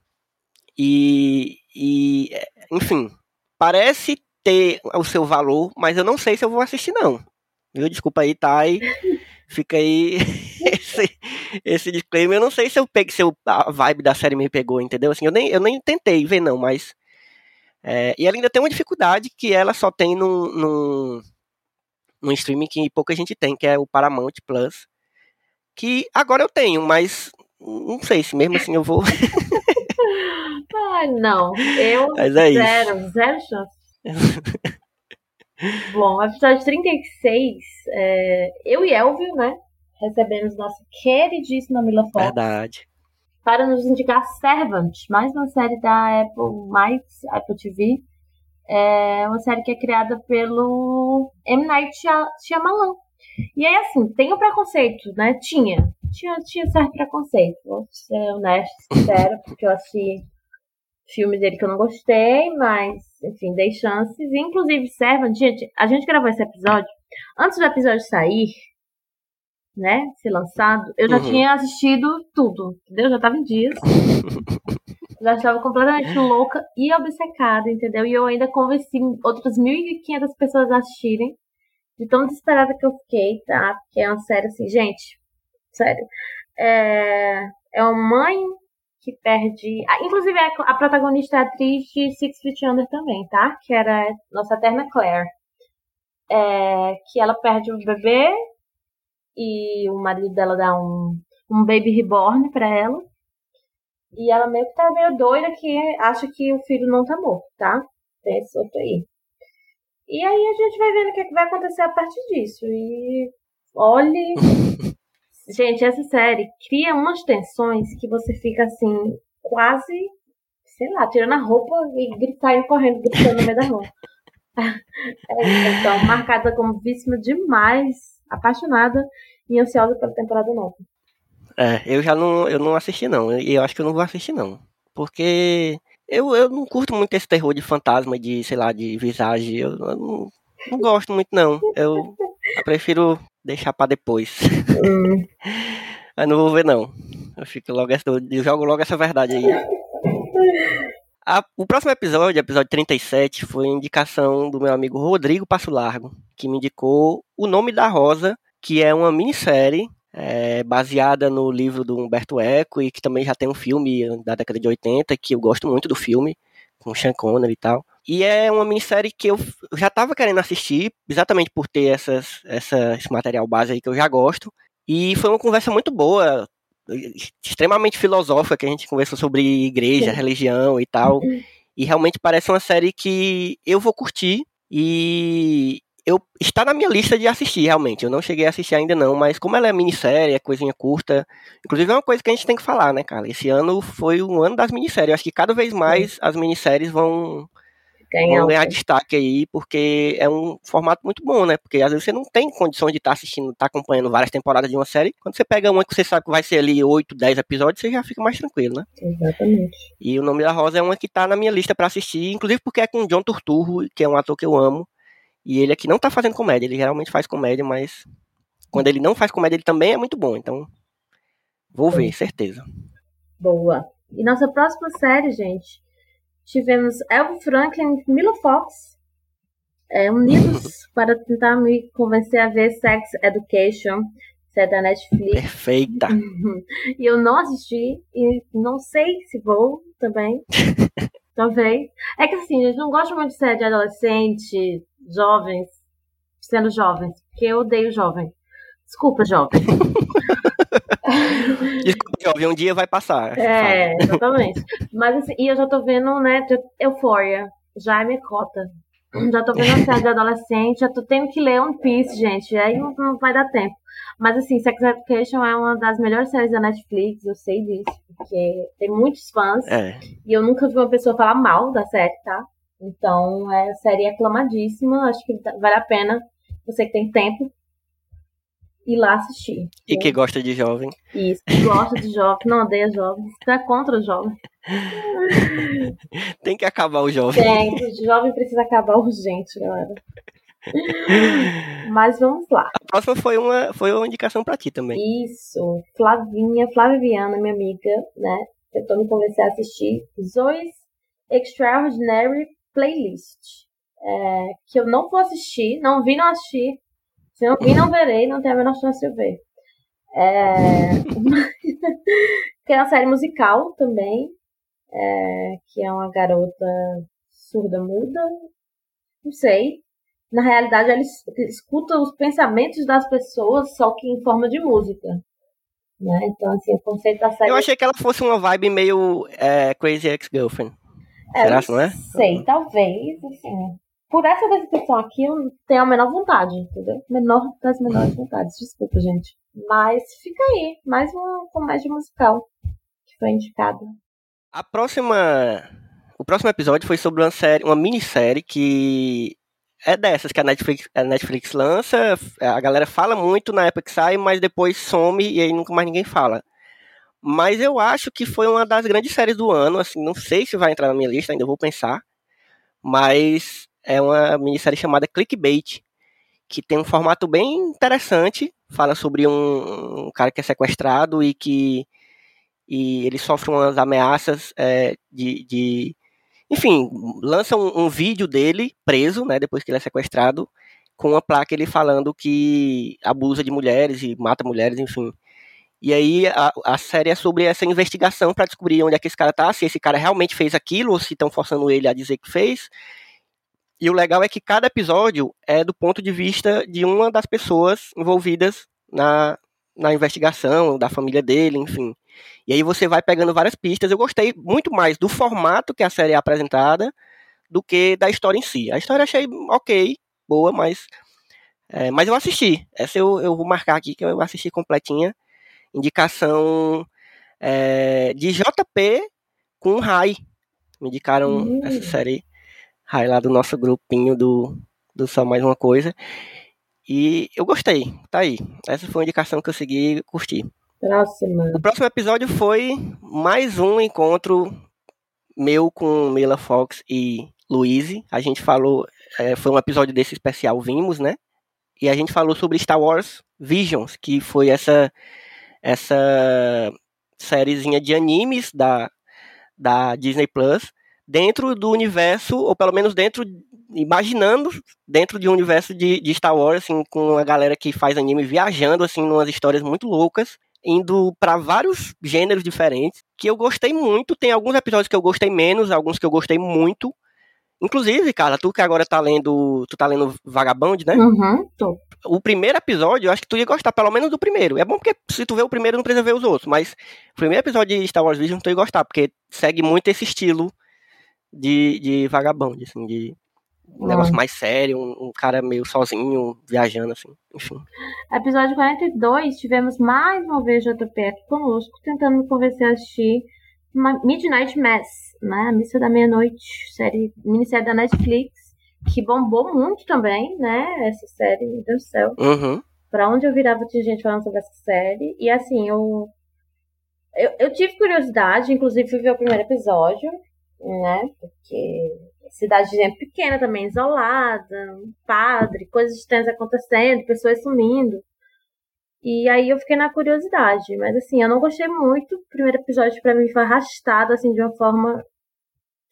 S2: E, e, enfim, parece ter o seu valor, mas eu não sei se eu vou assistir, não. Viu? Desculpa aí, Thay. Fica aí esse, esse disclaimer. Eu não sei se eu peguei, se eu, a vibe da série me pegou, entendeu? Assim, eu nem, eu nem tentei ver, não, mas. é, e ela ainda tem uma dificuldade que ela só tem num, num, num streaming que pouca gente tem, que é o Paramount Plus. Que agora eu tenho, mas não sei se mesmo assim eu vou.
S3: Ai, não. Eu
S2: Mas é isso.
S3: zero, zero chance. Bom, episódio 36, é, eu e Elvio, né? Recebemos nossa queridíssima Mila Fox
S2: Verdade.
S3: para nos indicar Servant, mais uma série da Apple, mais Apple TV. É uma série que é criada pelo M. Night Shy- Shyamalan. E aí, assim, tem o preconceito, né? Tinha. Tinha, tinha certo preconceito. Vou ser honesta, sincera, porque eu assisti filmes dele que eu não gostei, mas, enfim, dei chances. Inclusive, Servant, gente, a gente gravou esse episódio. Antes do episódio sair, né? Ser lançado, eu já
S2: Uhum.
S3: tinha assistido tudo, entendeu? Já tava em dias. já estava completamente louca e obcecada, entendeu? E eu ainda convenci outras 1.500 pessoas a assistirem. de tão desesperada que eu fiquei, tá? Porque é uma série assim, gente, sério. É, é uma mãe que perde. Ah, inclusive, a protagonista é a atriz de Six Feet Under também, tá? Que era nossa eterna Claire. É, que ela perde o bebê e o marido dela dá um, um baby reborn pra ela. E ela meio que tá meio doida que acha que o filho não tá morto, tá? Tem esse outro aí. E aí a gente vai vendo o que, é que vai acontecer a partir disso. E olhe. gente, essa série cria umas tensões que você fica assim, quase, sei lá, tirando a roupa e saindo correndo, gritando no meio da rua. É, então, marcada como vítima demais, apaixonada e ansiosa pela temporada nova.
S2: É, eu já não, eu não assisti não, e eu acho que eu não vou assistir não, porque eu, eu não curto muito esse terror de fantasma, de, sei lá, de visagem. Eu, eu não, não, gosto muito, não. Eu, eu prefiro deixar pra depois. Hum. eu não vou ver, não. Eu fico logo eu jogo logo essa verdade aí. A, o próximo episódio, episódio 37, foi indicação do meu amigo Rodrigo Passo Largo, que me indicou O Nome da Rosa, que é uma minissérie é, baseada no livro do Humberto Eco e que também já tem um filme da década de 80 que eu gosto muito do filme com Sean Connery e tal. E é uma minissérie que eu já estava querendo assistir, exatamente por ter essas, essa, esse material base aí que eu já gosto. E foi uma conversa muito boa, extremamente filosófica, que a gente conversou sobre igreja, Sim. religião e tal. Uhum. E realmente parece uma série que eu vou curtir. E eu está na minha lista de assistir, realmente. Eu não cheguei a assistir ainda não, mas como ela é minissérie, é coisinha curta. Inclusive é uma coisa que a gente tem que falar, né, cara? Esse ano foi um ano das minisséries. Eu acho que cada vez mais as minisséries vão, vão ganhar destaque aí, porque é um formato muito bom, né? Porque às vezes você não tem condições de estar tá assistindo, estar tá acompanhando várias temporadas de uma série. Quando você pega uma que você sabe que vai ser ali 8, 10 episódios, você já fica mais tranquilo, né?
S3: Exatamente.
S2: E o nome da Rosa é uma que tá na minha lista para assistir, inclusive porque é com o John Turturro, que é um ator que eu amo. E ele aqui não tá fazendo comédia, ele geralmente faz comédia, mas quando ele não faz comédia, ele também é muito bom. Então, vou ver, certeza.
S3: Boa. E nossa próxima série, gente, tivemos Elvo Franklin e Mila Fox é, unidos para tentar me convencer a ver Sex Education, série da Netflix.
S2: Perfeita!
S3: e eu não assisti e não sei se vou também. Talvez. É que assim, eu não gosto muito de série de adolescente, jovens, sendo jovens, porque eu odeio jovem. Desculpa, jovem.
S2: Desculpa, jovem, um dia vai passar.
S3: É, exatamente. Mas assim, e eu já tô vendo, né, Euphoria, já é minha cota. Já tô vendo a série de adolescente, já tô tendo que ler One Piece, gente, aí não, não vai dar tempo. Mas assim, Sex Education é uma das melhores séries da Netflix, eu sei disso, porque tem muitos fãs. É. E eu nunca vi uma pessoa falar mal da série, tá? Então, é, a série é aclamadíssima. Acho que vale a pena você que tem tempo ir lá assistir.
S2: E que gosta de jovem.
S3: Isso, que gosta de jovem, não odeia jovem, está contra o jovem.
S2: tem que acabar o jovem.
S3: Tem, o jovem precisa acabar urgente, galera. Mas vamos lá.
S2: A próxima foi uma, foi uma indicação para ti também.
S3: Isso, Flavinha, Flávia Viana, minha amiga, né? Tentou me convencer a assistir Zoe's Extraordinary playlist. É, que eu não vou assistir, não vi, não assistir. Se não vi, não verei, não tenho a menor chance de ver. É, que é uma série musical também, é, que é uma garota surda-muda, não sei. Na realidade, ela escuta os pensamentos das pessoas, só que em forma de música. Né? Então, assim, o conceito da série...
S2: Eu achei que ela fosse uma vibe meio é, Crazy Ex-Girlfriend. É, Será não é?
S3: Sei, talvez, assim. Por essa descrição aqui, eu tenho a menor vontade, entendeu? Menor das menores vontades. Desculpa, gente. Mas fica aí, mais uma comédia musical que foi indicada.
S2: A próxima. O próximo episódio foi sobre uma série, uma minissérie que é dessas que a Netflix, a Netflix lança, a galera fala muito na época que sai, mas depois some e aí nunca mais ninguém fala. Mas eu acho que foi uma das grandes séries do ano, assim, não sei se vai entrar na minha lista, ainda vou pensar. Mas é uma minissérie chamada Clickbait, que tem um formato bem interessante, fala sobre um, um cara que é sequestrado e que e ele sofre umas ameaças é, de, de, enfim, lança um, um, vídeo dele preso, né, depois que ele é sequestrado, com uma placa ele falando que abusa de mulheres e mata mulheres, enfim. E aí a, a série é sobre essa investigação para descobrir onde é que esse cara tá, se esse cara realmente fez aquilo ou se estão forçando ele a dizer que fez. E o legal é que cada episódio é do ponto de vista de uma das pessoas envolvidas na, na investigação, da família dele, enfim. E aí você vai pegando várias pistas. Eu gostei muito mais do formato que a série é apresentada do que da história em si. A história eu achei ok, boa, mas. É, mas eu assisti. Essa eu, eu vou marcar aqui que eu assisti completinha. Indicação é, de JP com Rai. Me indicaram uhum. essa série Rai lá do nosso grupinho do, do Só Mais Uma Coisa. E eu gostei, tá aí. Essa foi uma indicação que eu segui e curti.
S3: Próxima.
S2: O próximo episódio foi mais um encontro meu com Mila Fox e Louise. A gente falou, é, foi um episódio desse especial Vimos, né? E a gente falou sobre Star Wars Visions, que foi essa essa sériezinha de animes da, da Disney Plus dentro do universo, ou pelo menos dentro, imaginando dentro de um universo de, de Star Wars, assim, com a galera que faz anime viajando, assim, umas histórias muito loucas, indo para vários gêneros diferentes, que eu gostei muito. Tem alguns episódios que eu gostei menos, alguns que eu gostei muito. Inclusive, cara, tu que agora tá lendo. Tu tá lendo Vagabond, né?
S3: Uhum, tô.
S2: O primeiro episódio, eu acho que tu ia gostar, pelo menos do primeiro. É bom porque se tu vê o primeiro, não precisa ver os outros. Mas o primeiro episódio de Star Wars Vision tu ia gostar, porque segue muito esse estilo de, de Vagabond, assim, de um negócio mais sério, um, um, cara meio sozinho, viajando, assim, enfim.
S3: Episódio 42, tivemos mais uma vez JP aqui conosco, tentando me convencer a assistir Midnight Mass, né? A Missa da Meia-Noite, série, minissérie da Netflix, que bombou muito também, né? Essa série, meu Deus do céu.
S2: Uhum.
S3: Pra onde eu virava tinha gente falando sobre essa série. E assim, eu, eu, eu tive curiosidade, inclusive fui ver o primeiro episódio, né? Porque cidade pequena também, isolada, um padre, coisas estranhas acontecendo, pessoas sumindo. E aí eu fiquei na curiosidade, mas assim, eu não gostei muito. O primeiro episódio para mim foi arrastado assim de uma forma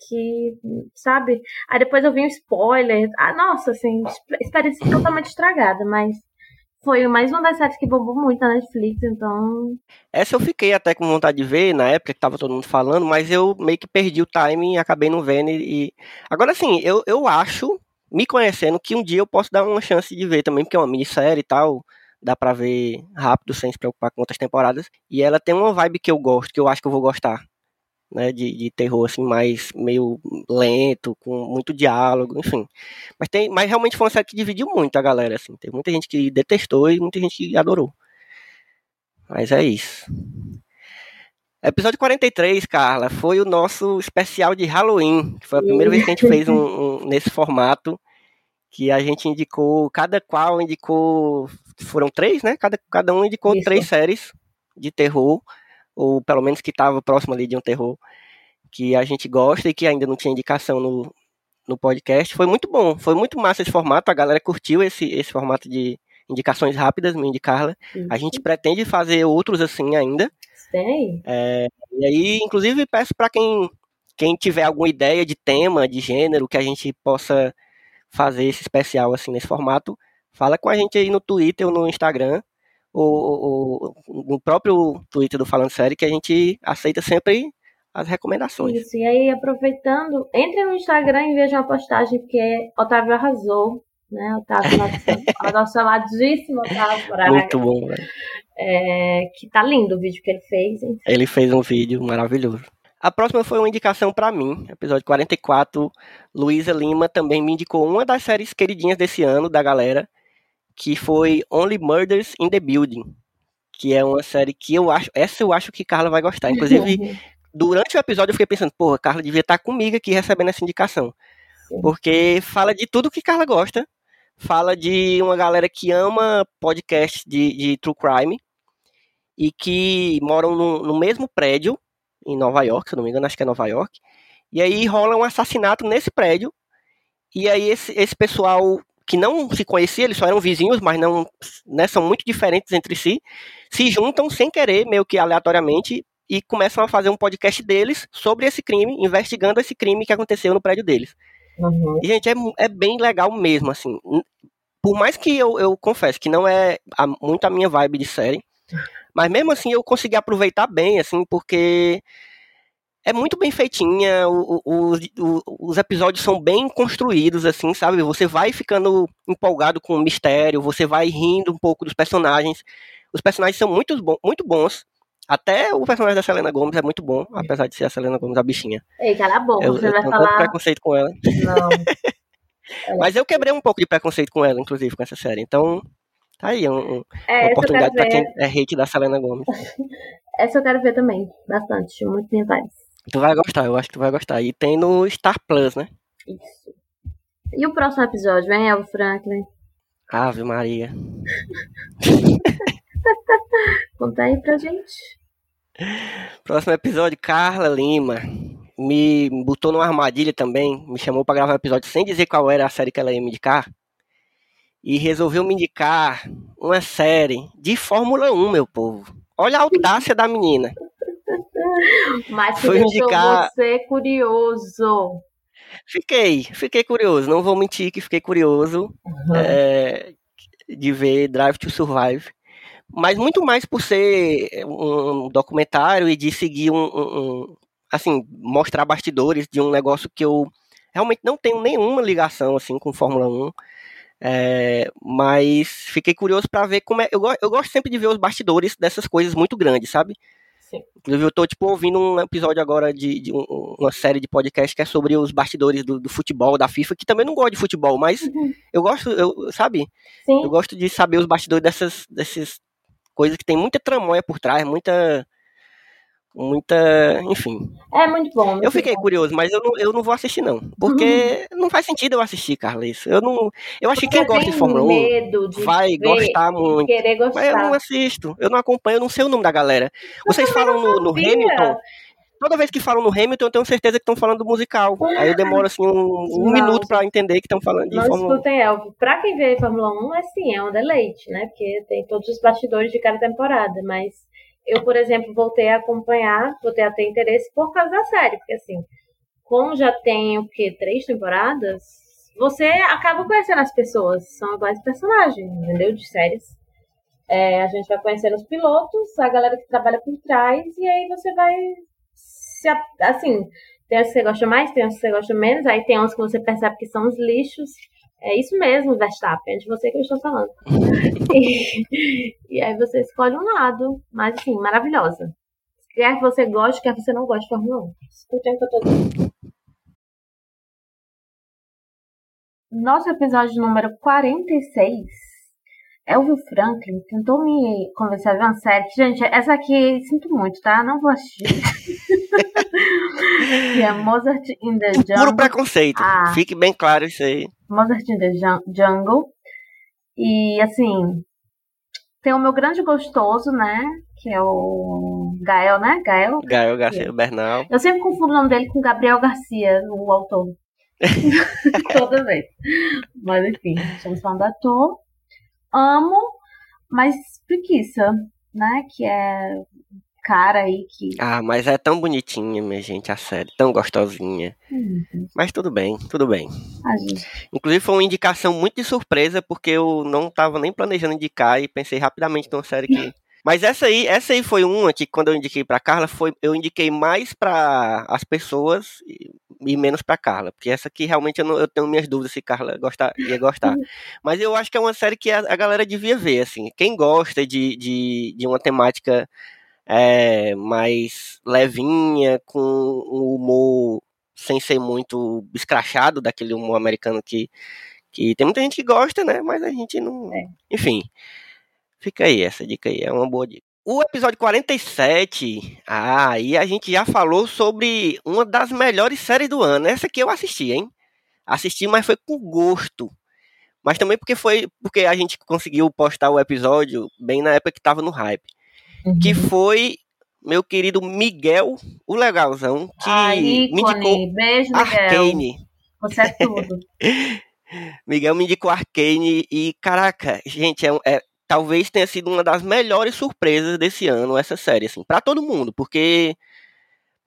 S3: que, sabe? Aí depois eu vi um spoiler. Ah, nossa, assim, experiência totalmente estragada, mas foi mais uma das séries que bombou muito na Netflix, então.
S2: Essa eu fiquei até com vontade de ver na época que tava todo mundo falando, mas eu meio que perdi o timing e acabei não vendo. E... Agora sim, eu, eu acho, me conhecendo, que um dia eu posso dar uma chance de ver também, porque é uma minissérie e tal dá pra ver rápido, sem se preocupar com outras temporadas. E ela tem uma vibe que eu gosto, que eu acho que eu vou gostar. Né, de, de terror assim mais meio lento, com muito diálogo, enfim. Mas tem, mas realmente foi uma série que dividiu muito a galera assim. Tem muita gente que detestou e muita gente que adorou. Mas é isso. Episódio 43, Carla, foi o nosso especial de Halloween. Foi a primeira vez que a gente fez um, um nesse formato que a gente indicou, cada qual indicou, foram três, né? Cada, cada um indicou Isso. três séries de terror, ou pelo menos que estava próximo ali de um terror, que a gente gosta e que ainda não tinha indicação no, no podcast. Foi muito bom, foi muito massa esse formato, a galera curtiu esse, esse formato de indicações rápidas, me indicar A gente pretende fazer outros assim ainda.
S3: Sei.
S2: É, e aí, inclusive, peço para quem, quem tiver alguma ideia de tema, de gênero, que a gente possa fazer esse especial assim nesse formato, fala com a gente aí no Twitter ou no Instagram, ou no próprio Twitter do Falando Série, que a gente aceita sempre as recomendações.
S3: Isso, e aí aproveitando, entre no Instagram e veja uma postagem, porque Otávio arrasou, né? Otávio, nosso, nosso amadíssimo Otávio Braga.
S2: Muito bom, velho.
S3: É, que tá lindo o vídeo que ele fez. Hein?
S2: Ele fez um vídeo maravilhoso. A próxima foi uma indicação para mim, episódio 44. Luísa Lima também me indicou uma das séries queridinhas desse ano da galera, que foi Only Murders in the Building, que é uma série que eu acho, essa eu acho que Carla vai gostar. Inclusive, durante o episódio eu fiquei pensando, porra, Carla devia estar comigo aqui recebendo essa indicação. Porque fala de tudo que Carla gosta. Fala de uma galera que ama podcast de, de true crime e que moram no, no mesmo prédio em Nova York, se não me engano, acho que é Nova York. E aí rola um assassinato nesse prédio. E aí esse, esse pessoal que não se conhecia, eles só eram vizinhos, mas não né, são muito diferentes entre si, se juntam sem querer, meio que aleatoriamente, e começam a fazer um podcast deles sobre esse crime, investigando esse crime que aconteceu no prédio deles.
S3: Uhum.
S2: E, gente, é, é bem legal mesmo, assim. por mais que eu, eu confesso que não é a, muito a minha vibe de série, mas mesmo assim eu consegui aproveitar bem, assim, porque é muito bem feitinha, o, o, o, os episódios são bem construídos, assim, sabe? Você vai ficando empolgado com o mistério, você vai rindo um pouco dos personagens. Os personagens são muito, bom, muito bons. Até o personagem da Selena Gomes é muito bom, apesar de ser a Selena Gomes a bichinha.
S3: Ei, cala a boca,
S2: Eu,
S3: você
S2: eu
S3: vai
S2: tenho
S3: falar.
S2: de preconceito com ela.
S3: Não.
S2: Mas eu quebrei um pouco de preconceito com ela, inclusive, com essa série. Então, tá aí um- um-
S3: É,
S2: uma oportunidade pra quem é hate da Selena Gomes.
S3: Essa eu quero ver também. Bastante. Muito minha vibes.
S2: Tu vai gostar, eu acho que tu vai gostar. E tem no Star Plus, né?
S3: Isso. E o próximo episódio, hein, Elvo Franklin?
S2: Ave Maria.
S3: Conta aí pra gente.
S2: Próximo episódio, Carla Lima. Me botou numa armadilha também. Me chamou pra gravar um episódio sem dizer qual era a série que ela ia me indicar. E resolveu me indicar uma série de Fórmula 1, meu povo. Olha a audácia da menina.
S3: Mas
S2: Foi indicar-
S3: você curioso.
S2: Fiquei, fiquei curioso. Não vou mentir que fiquei curioso é, de ver Drive to Survive. Mas muito mais por ser um documentário e de seguir um, um- assim, mostrar bastidores de um negócio que eu realmente não tenho nenhuma ligação assim com Fórmula 1. É, mas fiquei curioso para ver como é. Eu, eu gosto sempre de ver os bastidores dessas coisas muito grandes, sabe?
S3: Sim.
S2: Inclusive, eu tô, tipo, ouvindo um episódio agora de, de um- uma série de podcast que é sobre os bastidores do, do futebol, da FIFA, que também não gosto de futebol, mas
S3: Uhum.
S2: eu gosto, eu, sabe?
S3: Sim.
S2: Eu gosto de saber os bastidores dessas, dessas coisas que tem muita tramóia por trás, muita. Muita. Enfim.
S3: É muito bom. muito
S2: Eu fiquei
S3: bom.
S2: curioso, mas eu não, eu não vou assistir, não. Porque não faz sentido eu assistir, Carla, isso. Eu não. Eu acho que quem gosta de Fórmula 1
S3: medo de
S2: vai gostar muito.
S3: Querer
S2: Mas eu não
S3: gostar.
S2: assisto, eu não acompanho, eu não sei o nome da galera. Vocês falam no, no. Hamilton, toda vez que falam no Hamilton, eu tenho certeza que estão falando do musical. Aí eu demoro assim um, um minuto pra entender que estão falando de
S3: Não
S2: Fórmula 1.
S3: escutem Elvio. Pra quem vê Fórmula 1, é sim, é um deleite, né? Porque tem todos os bastidores de cada temporada. Mas eu, por exemplo, voltei a acompanhar, voltei a ter interesse por causa da série. Porque assim, como já tem o quê? Três temporadas, você acaba conhecendo as pessoas. São iguais personagens, entendeu? De séries. É, a gente vai conhecendo os pilotos, a galera que trabalha por trás, e aí você vai se assim, tem os que você gosta mais, tem os que você gosta menos, aí tem uns que você percebe que são os lixos. É isso mesmo, Verstappen, é de você que eu estou falando. e, e aí você escolhe um lado, mas assim, maravilhosa. Quer que você goste, quer que você não goste de Fórmula 1. Escutem o que eu tô dizendo. Nosso episódio número 46, Elvio Franklin tentou me convencer a ver uma série. que, Gente, essa aqui, sinto muito, tá? Não vou assistir. que é Mozart in the
S2: Puro
S3: Jungle.
S2: preconceito.
S3: Ah.
S2: Fique bem claro isso aí.
S3: Mozart in the Jun- Jungle. E assim, tem o meu grande gostoso, né? Que é o Gael, né? Gael.
S2: Gael Garcia Bernal.
S3: Eu sempre confundo o nome dele com Gabriel Garcia, o autor. Toda vez. Mas enfim, estamos falando do ator. Amo, mas preguiça, né? Que é cara aí que.
S2: Ah, mas é tão bonitinha, minha gente, a série. Tão gostosinha.
S3: Hum,
S2: Mas tudo bem, tudo bem.
S3: a gente.
S2: Inclusive foi uma indicação muito de surpresa, porque eu não tava nem planejando indicar e pensei rapidamente numa série que. Mas essa aí, essa aí foi uma que quando eu indiquei pra Carla, foi, eu indiquei mais pra as pessoas e, e menos pra Carla. Porque essa aqui realmente eu, não- eu tenho minhas dúvidas se Carla gostar, ia gostar. Mas eu acho que é uma série que a, a galera devia ver, assim. Quem gosta de, de, de uma temática é, mais levinha, com um humor sem ser muito escrachado, daquele humor americano que, que tem muita gente que gosta, né? Mas a gente não.
S3: É.
S2: Enfim, fica aí, essa dica aí, é uma boa dica. O episódio 47, ah, aí a gente já falou sobre uma das melhores séries do ano. Essa aqui eu assisti, hein? Assisti, mas foi com gosto. Mas também porque foi porque a gente conseguiu postar o episódio bem na época que tava no hype. Que foi meu querido Miguel, o legalzão, que
S3: Ah,
S2: me indicou.
S3: Beijo, Miguel.
S2: Arcane.
S3: Você é tudo.
S2: Miguel me indicou Arcane e, caraca, gente, é, é- talvez tenha sido uma das melhores surpresas desse ano essa série, assim, pra todo mundo, porque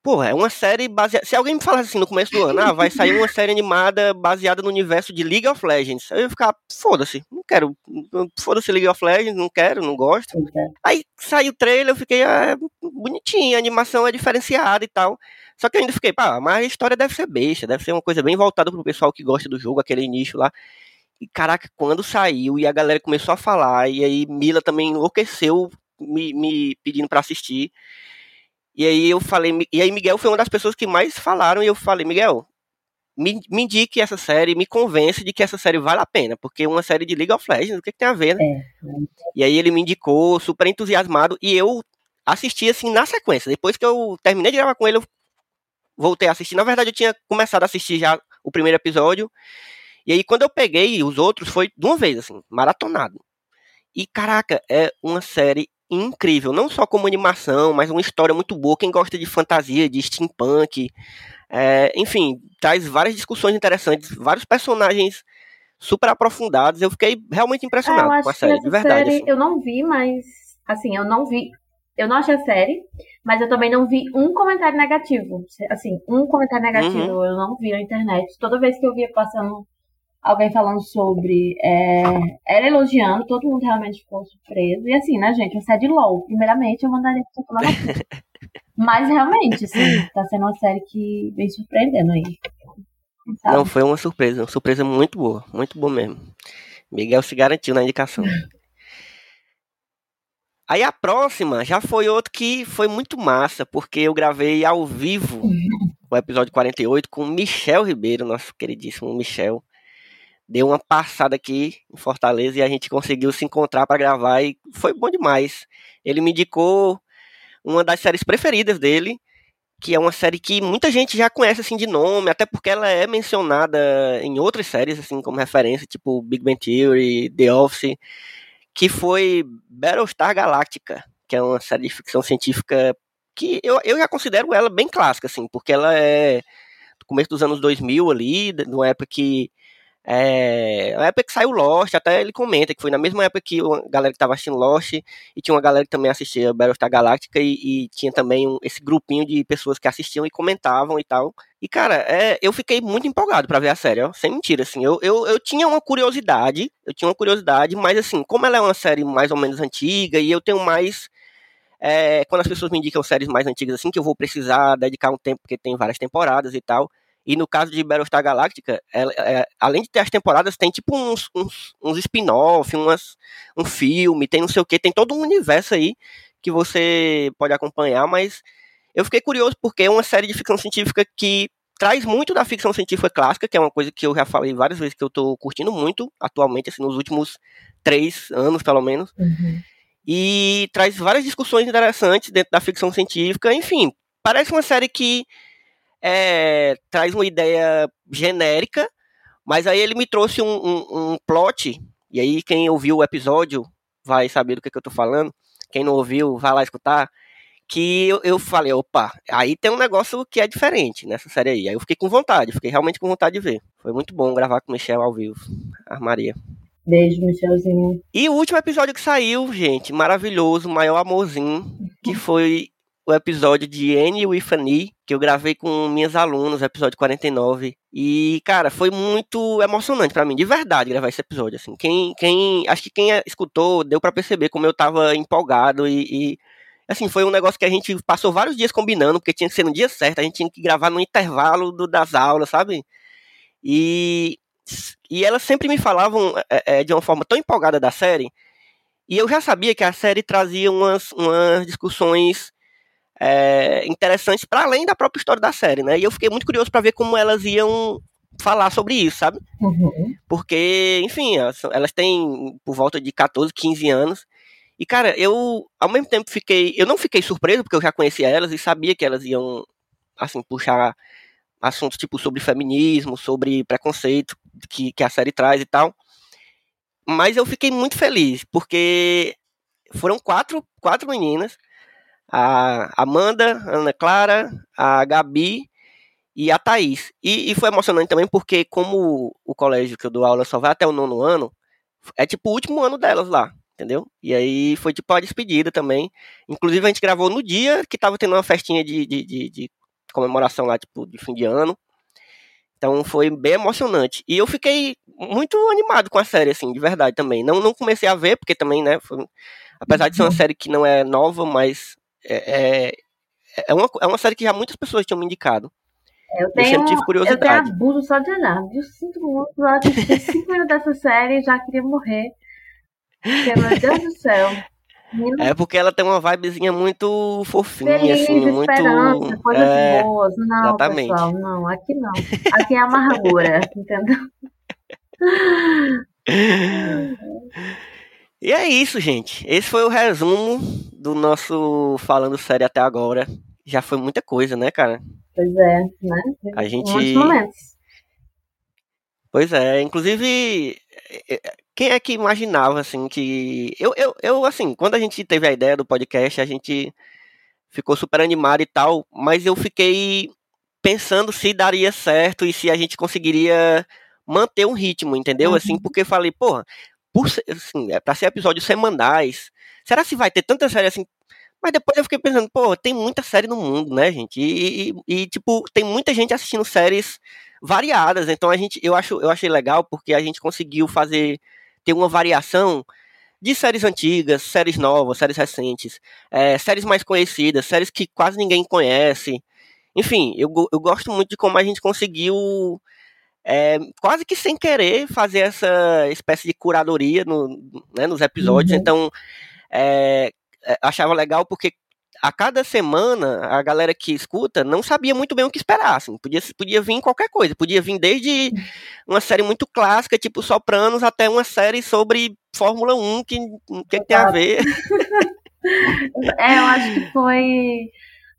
S2: Pô, é uma série baseada. Se alguém me falasse assim no começo do ano, ah, vai sair uma série animada baseada no universo de League of Legends. Eu ia ficar, foda-se, não quero. Foda-se League of Legends, não quero, não gosto. Aí saiu o trailer, eu fiquei, ah, é bonitinho, a animação é diferenciada e tal. Só que eu ainda fiquei, pá, mas a história deve ser besta, deve ser uma coisa bem voltada pro pessoal que gosta do jogo, aquele nicho lá. E caraca, quando saiu e a galera começou a falar, e aí Mila também enlouqueceu me, me pedindo para assistir. E aí eu falei, e aí Miguel foi uma das pessoas que mais falaram, e eu falei, Miguel, me, me indique essa série, me convence de que essa série vale a pena, porque uma série de League of Legends, o que, que tem a ver, né? É. E aí ele me indicou, super entusiasmado, e eu assisti assim na sequência. Depois que eu terminei de gravar com ele, eu voltei a assistir. Na verdade, eu tinha começado a assistir já o primeiro episódio. E aí, quando eu peguei os outros, foi de uma vez, assim, maratonado. E caraca, é uma série incrível, não só como animação, mas uma história muito boa. Quem gosta de fantasia, de steampunk, é, enfim, traz várias discussões interessantes, vários personagens super aprofundados. Eu fiquei realmente impressionado
S3: é,
S2: com a série, de verdade.
S3: Série
S2: assim.
S3: Eu não vi, mas assim, eu não vi. Eu não achei a série, mas eu também não vi um comentário negativo. Assim, um comentário negativo uhum. eu não vi na internet. Toda vez que eu via passando alguém falando sobre é, ela elogiando, todo mundo realmente ficou surpreso. E assim, né, gente, você é de LOL. Primeiramente, eu mandaria pra tomar Mas realmente, assim, tá sendo uma série que vem surpreendendo aí.
S2: Sabe? Não, foi uma surpresa, uma surpresa muito boa, muito boa mesmo. Miguel se garantiu na indicação. Aí a próxima já foi outro que foi muito massa, porque eu gravei ao vivo o episódio 48 com o Michel Ribeiro, nosso queridíssimo Michel deu uma passada aqui em Fortaleza e a gente conseguiu se encontrar para gravar e foi bom demais. Ele me indicou uma das séries preferidas dele, que é uma série que muita gente já conhece assim de nome, até porque ela é mencionada em outras séries assim como referência, tipo Big Bang Theory, The Office, que foi Battlestar Galactica, que é uma série de ficção científica que eu, eu já considero ela bem clássica assim, porque ela é do começo dos anos 2000 ali, numa época que é, na época que saiu Lost, até ele comenta que foi na mesma época que a galera que estava assistindo Lost e tinha uma galera que também assistia Battlestar Galactica e, e tinha também um, esse grupinho de pessoas que assistiam e comentavam e tal. E cara, é, eu fiquei muito empolgado para ver a série, ó, sem mentira, assim. Eu, eu, eu tinha uma curiosidade, eu tinha uma curiosidade, mas assim, como ela é uma série mais ou menos antiga e eu tenho mais é, quando as pessoas me indicam séries mais antigas assim, que eu vou precisar dedicar um tempo, porque tem várias temporadas e tal. E no caso de Battlestar Galactica, ela, é, além de ter as temporadas, tem tipo uns, uns, uns spin-off, um filme, tem não sei o que, tem todo um universo aí que você pode acompanhar, mas eu fiquei curioso porque é uma série de ficção científica que traz muito da ficção científica clássica, que é uma coisa que eu já falei várias vezes que eu tô curtindo muito atualmente, assim, nos últimos três anos, pelo menos. Uhum. E traz várias discussões interessantes dentro da ficção científica, enfim, parece uma série que é, traz uma ideia genérica, mas aí ele me trouxe um, um, um, plot, e aí quem ouviu o episódio vai saber do que, que eu tô falando, quem não ouviu, vai lá escutar, que eu, eu falei, opa, aí tem um negócio que é diferente nessa série aí. Aí eu fiquei com vontade, fiquei realmente com vontade de ver. Foi muito bom gravar com o Michel ao vivo, Maria.
S3: Beijo, Michelzinho.
S2: E o último episódio que saiu, gente, maravilhoso, maior amorzinho, que foi o episódio de Annie with Annie, que eu gravei com minhas alunas, episódio 49. E, cara, foi muito emocionante para mim, de verdade, gravar esse episódio. Assim, quem, quem, acho que quem escutou deu para perceber como eu tava empolgado e, e, assim, foi um negócio que a gente passou vários dias combinando, porque tinha que ser no dia certo, a gente tinha que gravar no intervalo do, das aulas, sabe? E, e elas sempre me falavam é, é, de uma forma tão empolgada da série, e eu já sabia que a série trazia umas, umas discussões é, interessantes para além da própria história da série, né? E eu fiquei muito curioso para ver como elas iam falar sobre isso, sabe? Uhum. Porque, enfim, elas, elas, têm por volta de 14, 15 anos. E, cara, eu, ao mesmo tempo, fiquei. Eu não fiquei surpreso, porque eu já conhecia elas e sabia que elas iam, assim, puxar assuntos tipo sobre feminismo, sobre preconceito que, que a série traz e tal. Mas eu fiquei muito feliz, porque foram quatro, quatro meninas a Amanda, a Ana Clara, a Gabi e a Thaís. E, e, foi emocionante também porque, como o colégio que eu dou aula só vai até o nono ano, é tipo o último ano delas lá, entendeu? E aí foi tipo a despedida também. Inclusive a gente gravou no dia que tava tendo uma festinha de, de, de, de comemoração lá, tipo, de fim de ano. Então foi bem emocionante. E eu fiquei muito animado com a série, assim, de verdade também. Não, não comecei a ver, porque também, né, foi, apesar de ser uma uhum. série que não é nova, mas é, é, é, uma, é uma série que já muitas pessoas tinham me indicado.
S3: Eu tenho, eu tive curiosidade. Eu tenho abuso só de olhar. Eu sinto muito. Eu assisti cinco minutos dessa série e já queria morrer. Porque, meu Deus do céu.
S2: É porque ela tem uma vibezinha muito fofinha,
S3: Feliz,
S2: assim, muito.
S3: Coisas é, boas. Não, exatamente. pessoal, não, aqui não. Aqui é amargura, entendeu?
S2: E é isso, gente. Esse foi o resumo do nosso Falando Sério até agora. Já foi muita coisa, né, cara?
S3: Pois é, né?
S2: A gente. Muitos momentos. Pois é, inclusive, é, é, quem é que imaginava, assim, que. Eu, eu, eu, assim, quando a gente teve a ideia do podcast, a gente ficou super animado e tal, mas eu fiquei pensando se daria certo e se a gente conseguiria manter um ritmo, entendeu? Uhum. Assim, porque falei, porra, por assim, é para ser episódios semanais. Será se vai ter tanta série assim? Mas depois eu fiquei pensando, pô, tem muita série no mundo, né, gente? E, e, e, tipo, tem muita gente assistindo séries variadas. Então a gente, eu acho, eu achei legal porque a gente conseguiu fazer ter uma variação de séries antigas, séries novas, séries recentes, é, séries mais conhecidas, séries que quase ninguém conhece. Enfim, eu, eu gosto muito de como a gente conseguiu é, quase que sem querer fazer essa espécie de curadoria no, né, nos episódios. Uhum. Então, é, achava legal porque a cada semana a galera que escuta não sabia muito bem o que esperar. Assim, podia, podia vir qualquer coisa, podia vir desde uma série muito clássica, tipo Sopranos, até uma série sobre Fórmula 1, que, que tem a ver.
S3: é, eu acho que foi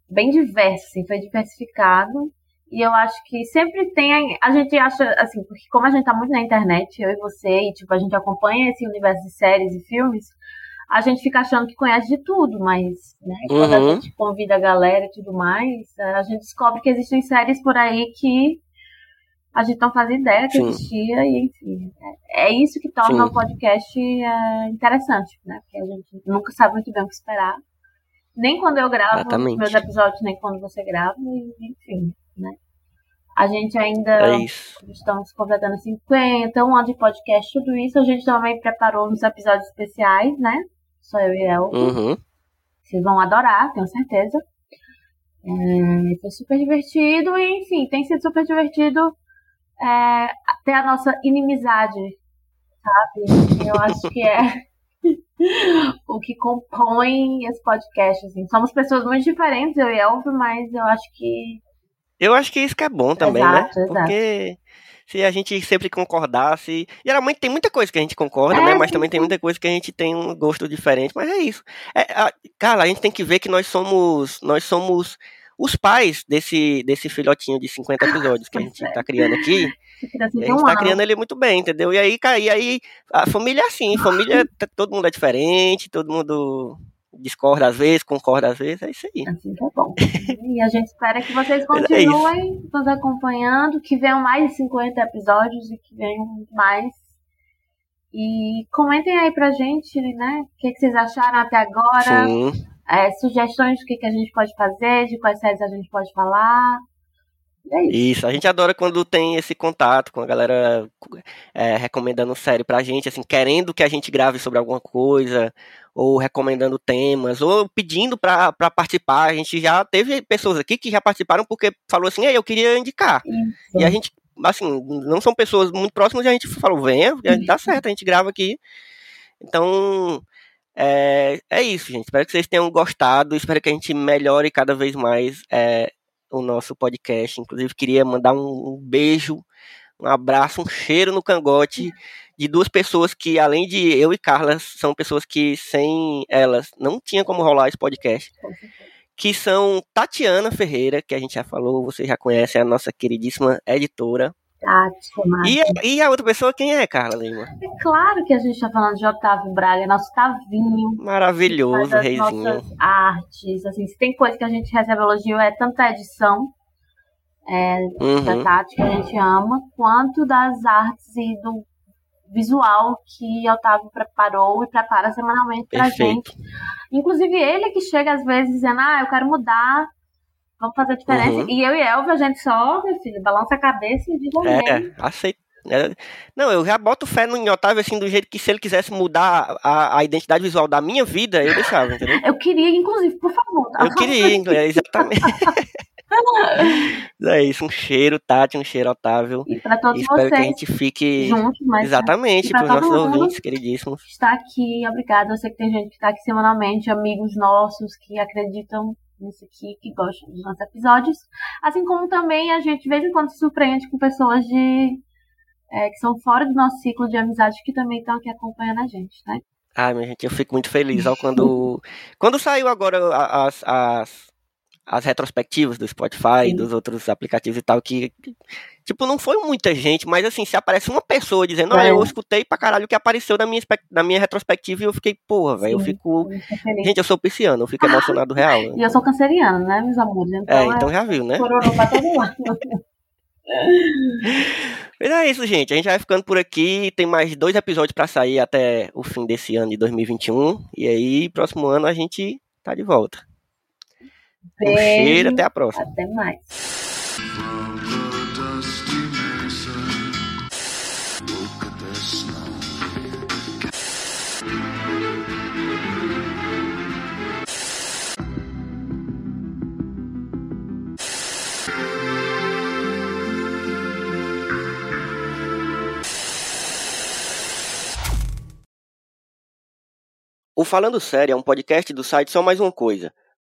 S3: bem diverso, assim, foi diversificado. E eu acho que sempre tem. A gente acha, assim, porque como a gente tá muito na internet, eu e você, e tipo, a gente acompanha esse universo de séries e filmes, a gente fica achando que conhece de tudo, mas né, quando a uhum. gente convida a galera e tudo mais, a gente descobre que existem séries por aí que a gente não fazia ideia que Sim. existia, e enfim. É, é isso que torna Sim. o podcast é, interessante, né? Porque a gente nunca sabe muito bem o que esperar. Nem quando eu gravo Exatamente. meus episódios, nem quando você grava, enfim, né? A gente ainda é estamos completando 50, um ano de podcast, tudo isso. A gente também preparou uns episódios especiais, né? Só eu e Elton.
S2: Uhum.
S3: Vocês vão adorar, tenho certeza. É, foi super divertido e, enfim, tem sido super divertido é, ter a nossa inimizade, sabe? Eu acho que é o que compõe esse podcast. Assim. Somos pessoas muito diferentes, eu e Elvio, mas eu acho que
S2: eu acho que isso que é bom também, né? exato, né? Exato. Porque se a gente sempre concordasse. Geralmente tem muita coisa que a gente concorda, é, né? Mas sim, também tem muita coisa que a gente tem um gosto diferente. Mas é isso. É, a, cara, a gente tem que ver que nós somos. Nós somos os pais desse, desse filhotinho de 50 episódios que a gente tá criando aqui. a gente tá criando ele muito bem, entendeu? E aí, e aí a família é assim, família, todo mundo é diferente, todo mundo discorda às vezes, concorda às vezes, é isso aí.
S3: Assim é bom. e a gente espera que vocês é continuem é nos acompanhando, que venham mais de 50 episódios e que venham mais. E comentem aí pra gente, né? O que, que vocês acharam até agora.
S2: Sim.
S3: É, sugestões do que, que a gente pode fazer, de quais séries a gente pode falar. É isso.
S2: isso. a gente adora quando tem esse contato com a galera é, recomendando série pra gente, assim, querendo que a gente grave sobre alguma coisa, ou recomendando temas, ou pedindo para participar. A gente já teve pessoas aqui que já participaram porque falou assim, eu queria indicar. Isso. E a gente, assim, não são pessoas muito próximas, e a gente falou, venha, dá certo, a gente grava aqui. Então, é, é isso, gente. Espero que vocês tenham gostado. Espero que a gente melhore cada vez mais é, o nosso podcast. Inclusive, queria mandar um, um beijo, um abraço, um cheiro no cangote de duas pessoas que, além de eu e Carla, são pessoas que sem elas não tinha como rolar esse podcast. Que são Tatiana Ferreira, que a gente já falou, você já conhece, é a nossa queridíssima editora. E, e a outra pessoa, quem é, Carla Lima?
S3: É claro que a gente está falando de Otávio Braga, nosso Tavinho.
S2: Maravilhoso, reizinho.
S3: artes, assim, se tem coisa que a gente recebe elogio é tanto a edição é, uhum. da Tati, que a gente ama, quanto das artes e do visual que Otávio preparou e prepara semanalmente pra Perfeito. gente. Inclusive ele que chega às vezes dizendo, ah, eu quero mudar, Vamos fazer a diferença.
S2: Uhum.
S3: E eu e Elvio, a gente só, meu filho, balança a cabeça e diz.
S2: É, aceito. É, Não, eu já boto fé no Otávio assim, do jeito que se ele quisesse mudar a, a identidade visual da minha vida, eu deixava, entendeu?
S3: Eu queria, inclusive, por favor. tá?
S2: Eu queria, é, exatamente. é isso, um cheiro, Tati, um cheiro, Otávio.
S3: E pra todos
S2: E espero que a
S3: vocês
S2: gente fique.
S3: juntos, mas
S2: Exatamente,
S3: E pra
S2: para os nossos ouvintes queridíssimos.
S3: está aqui, obrigada. Eu sei que tem gente que está aqui semanalmente, amigos nossos que acreditam nisso aqui, que gostam dos nossos episódios. Assim como também a gente de vez em quando se surpreende com pessoas de é, que são fora do nosso ciclo de amizade que também estão aqui acompanhando a gente, né?
S2: Ai, minha gente, eu fico muito feliz ó, quando. quando saiu agora as, as, as retrospectivas do Spotify,
S3: Sim.
S2: dos outros aplicativos e tal, que. Tipo, não foi muita gente, mas assim, se aparece uma pessoa dizendo, olha,
S3: É.
S2: eu escutei pra caralho o que apareceu na minha, na minha retrospectiva e eu fiquei, porra, velho, eu fico.
S3: Eu.
S2: Gente, eu sou pisciano, eu fico emocionado real.
S3: E eu sou canceriana, né, meus amores?
S2: É,
S3: Então é,
S2: então já viu, né?
S3: pra todo lado.
S2: Mas é isso, gente. A gente vai ficando por aqui. Tem mais dois episódios pra sair até o fim desse ano de 2021. E aí, próximo ano, a gente tá de volta. Um cheiro, até a próxima.
S3: Até mais.
S2: O Falando Sério é um podcast do site Só Mais Uma Coisa,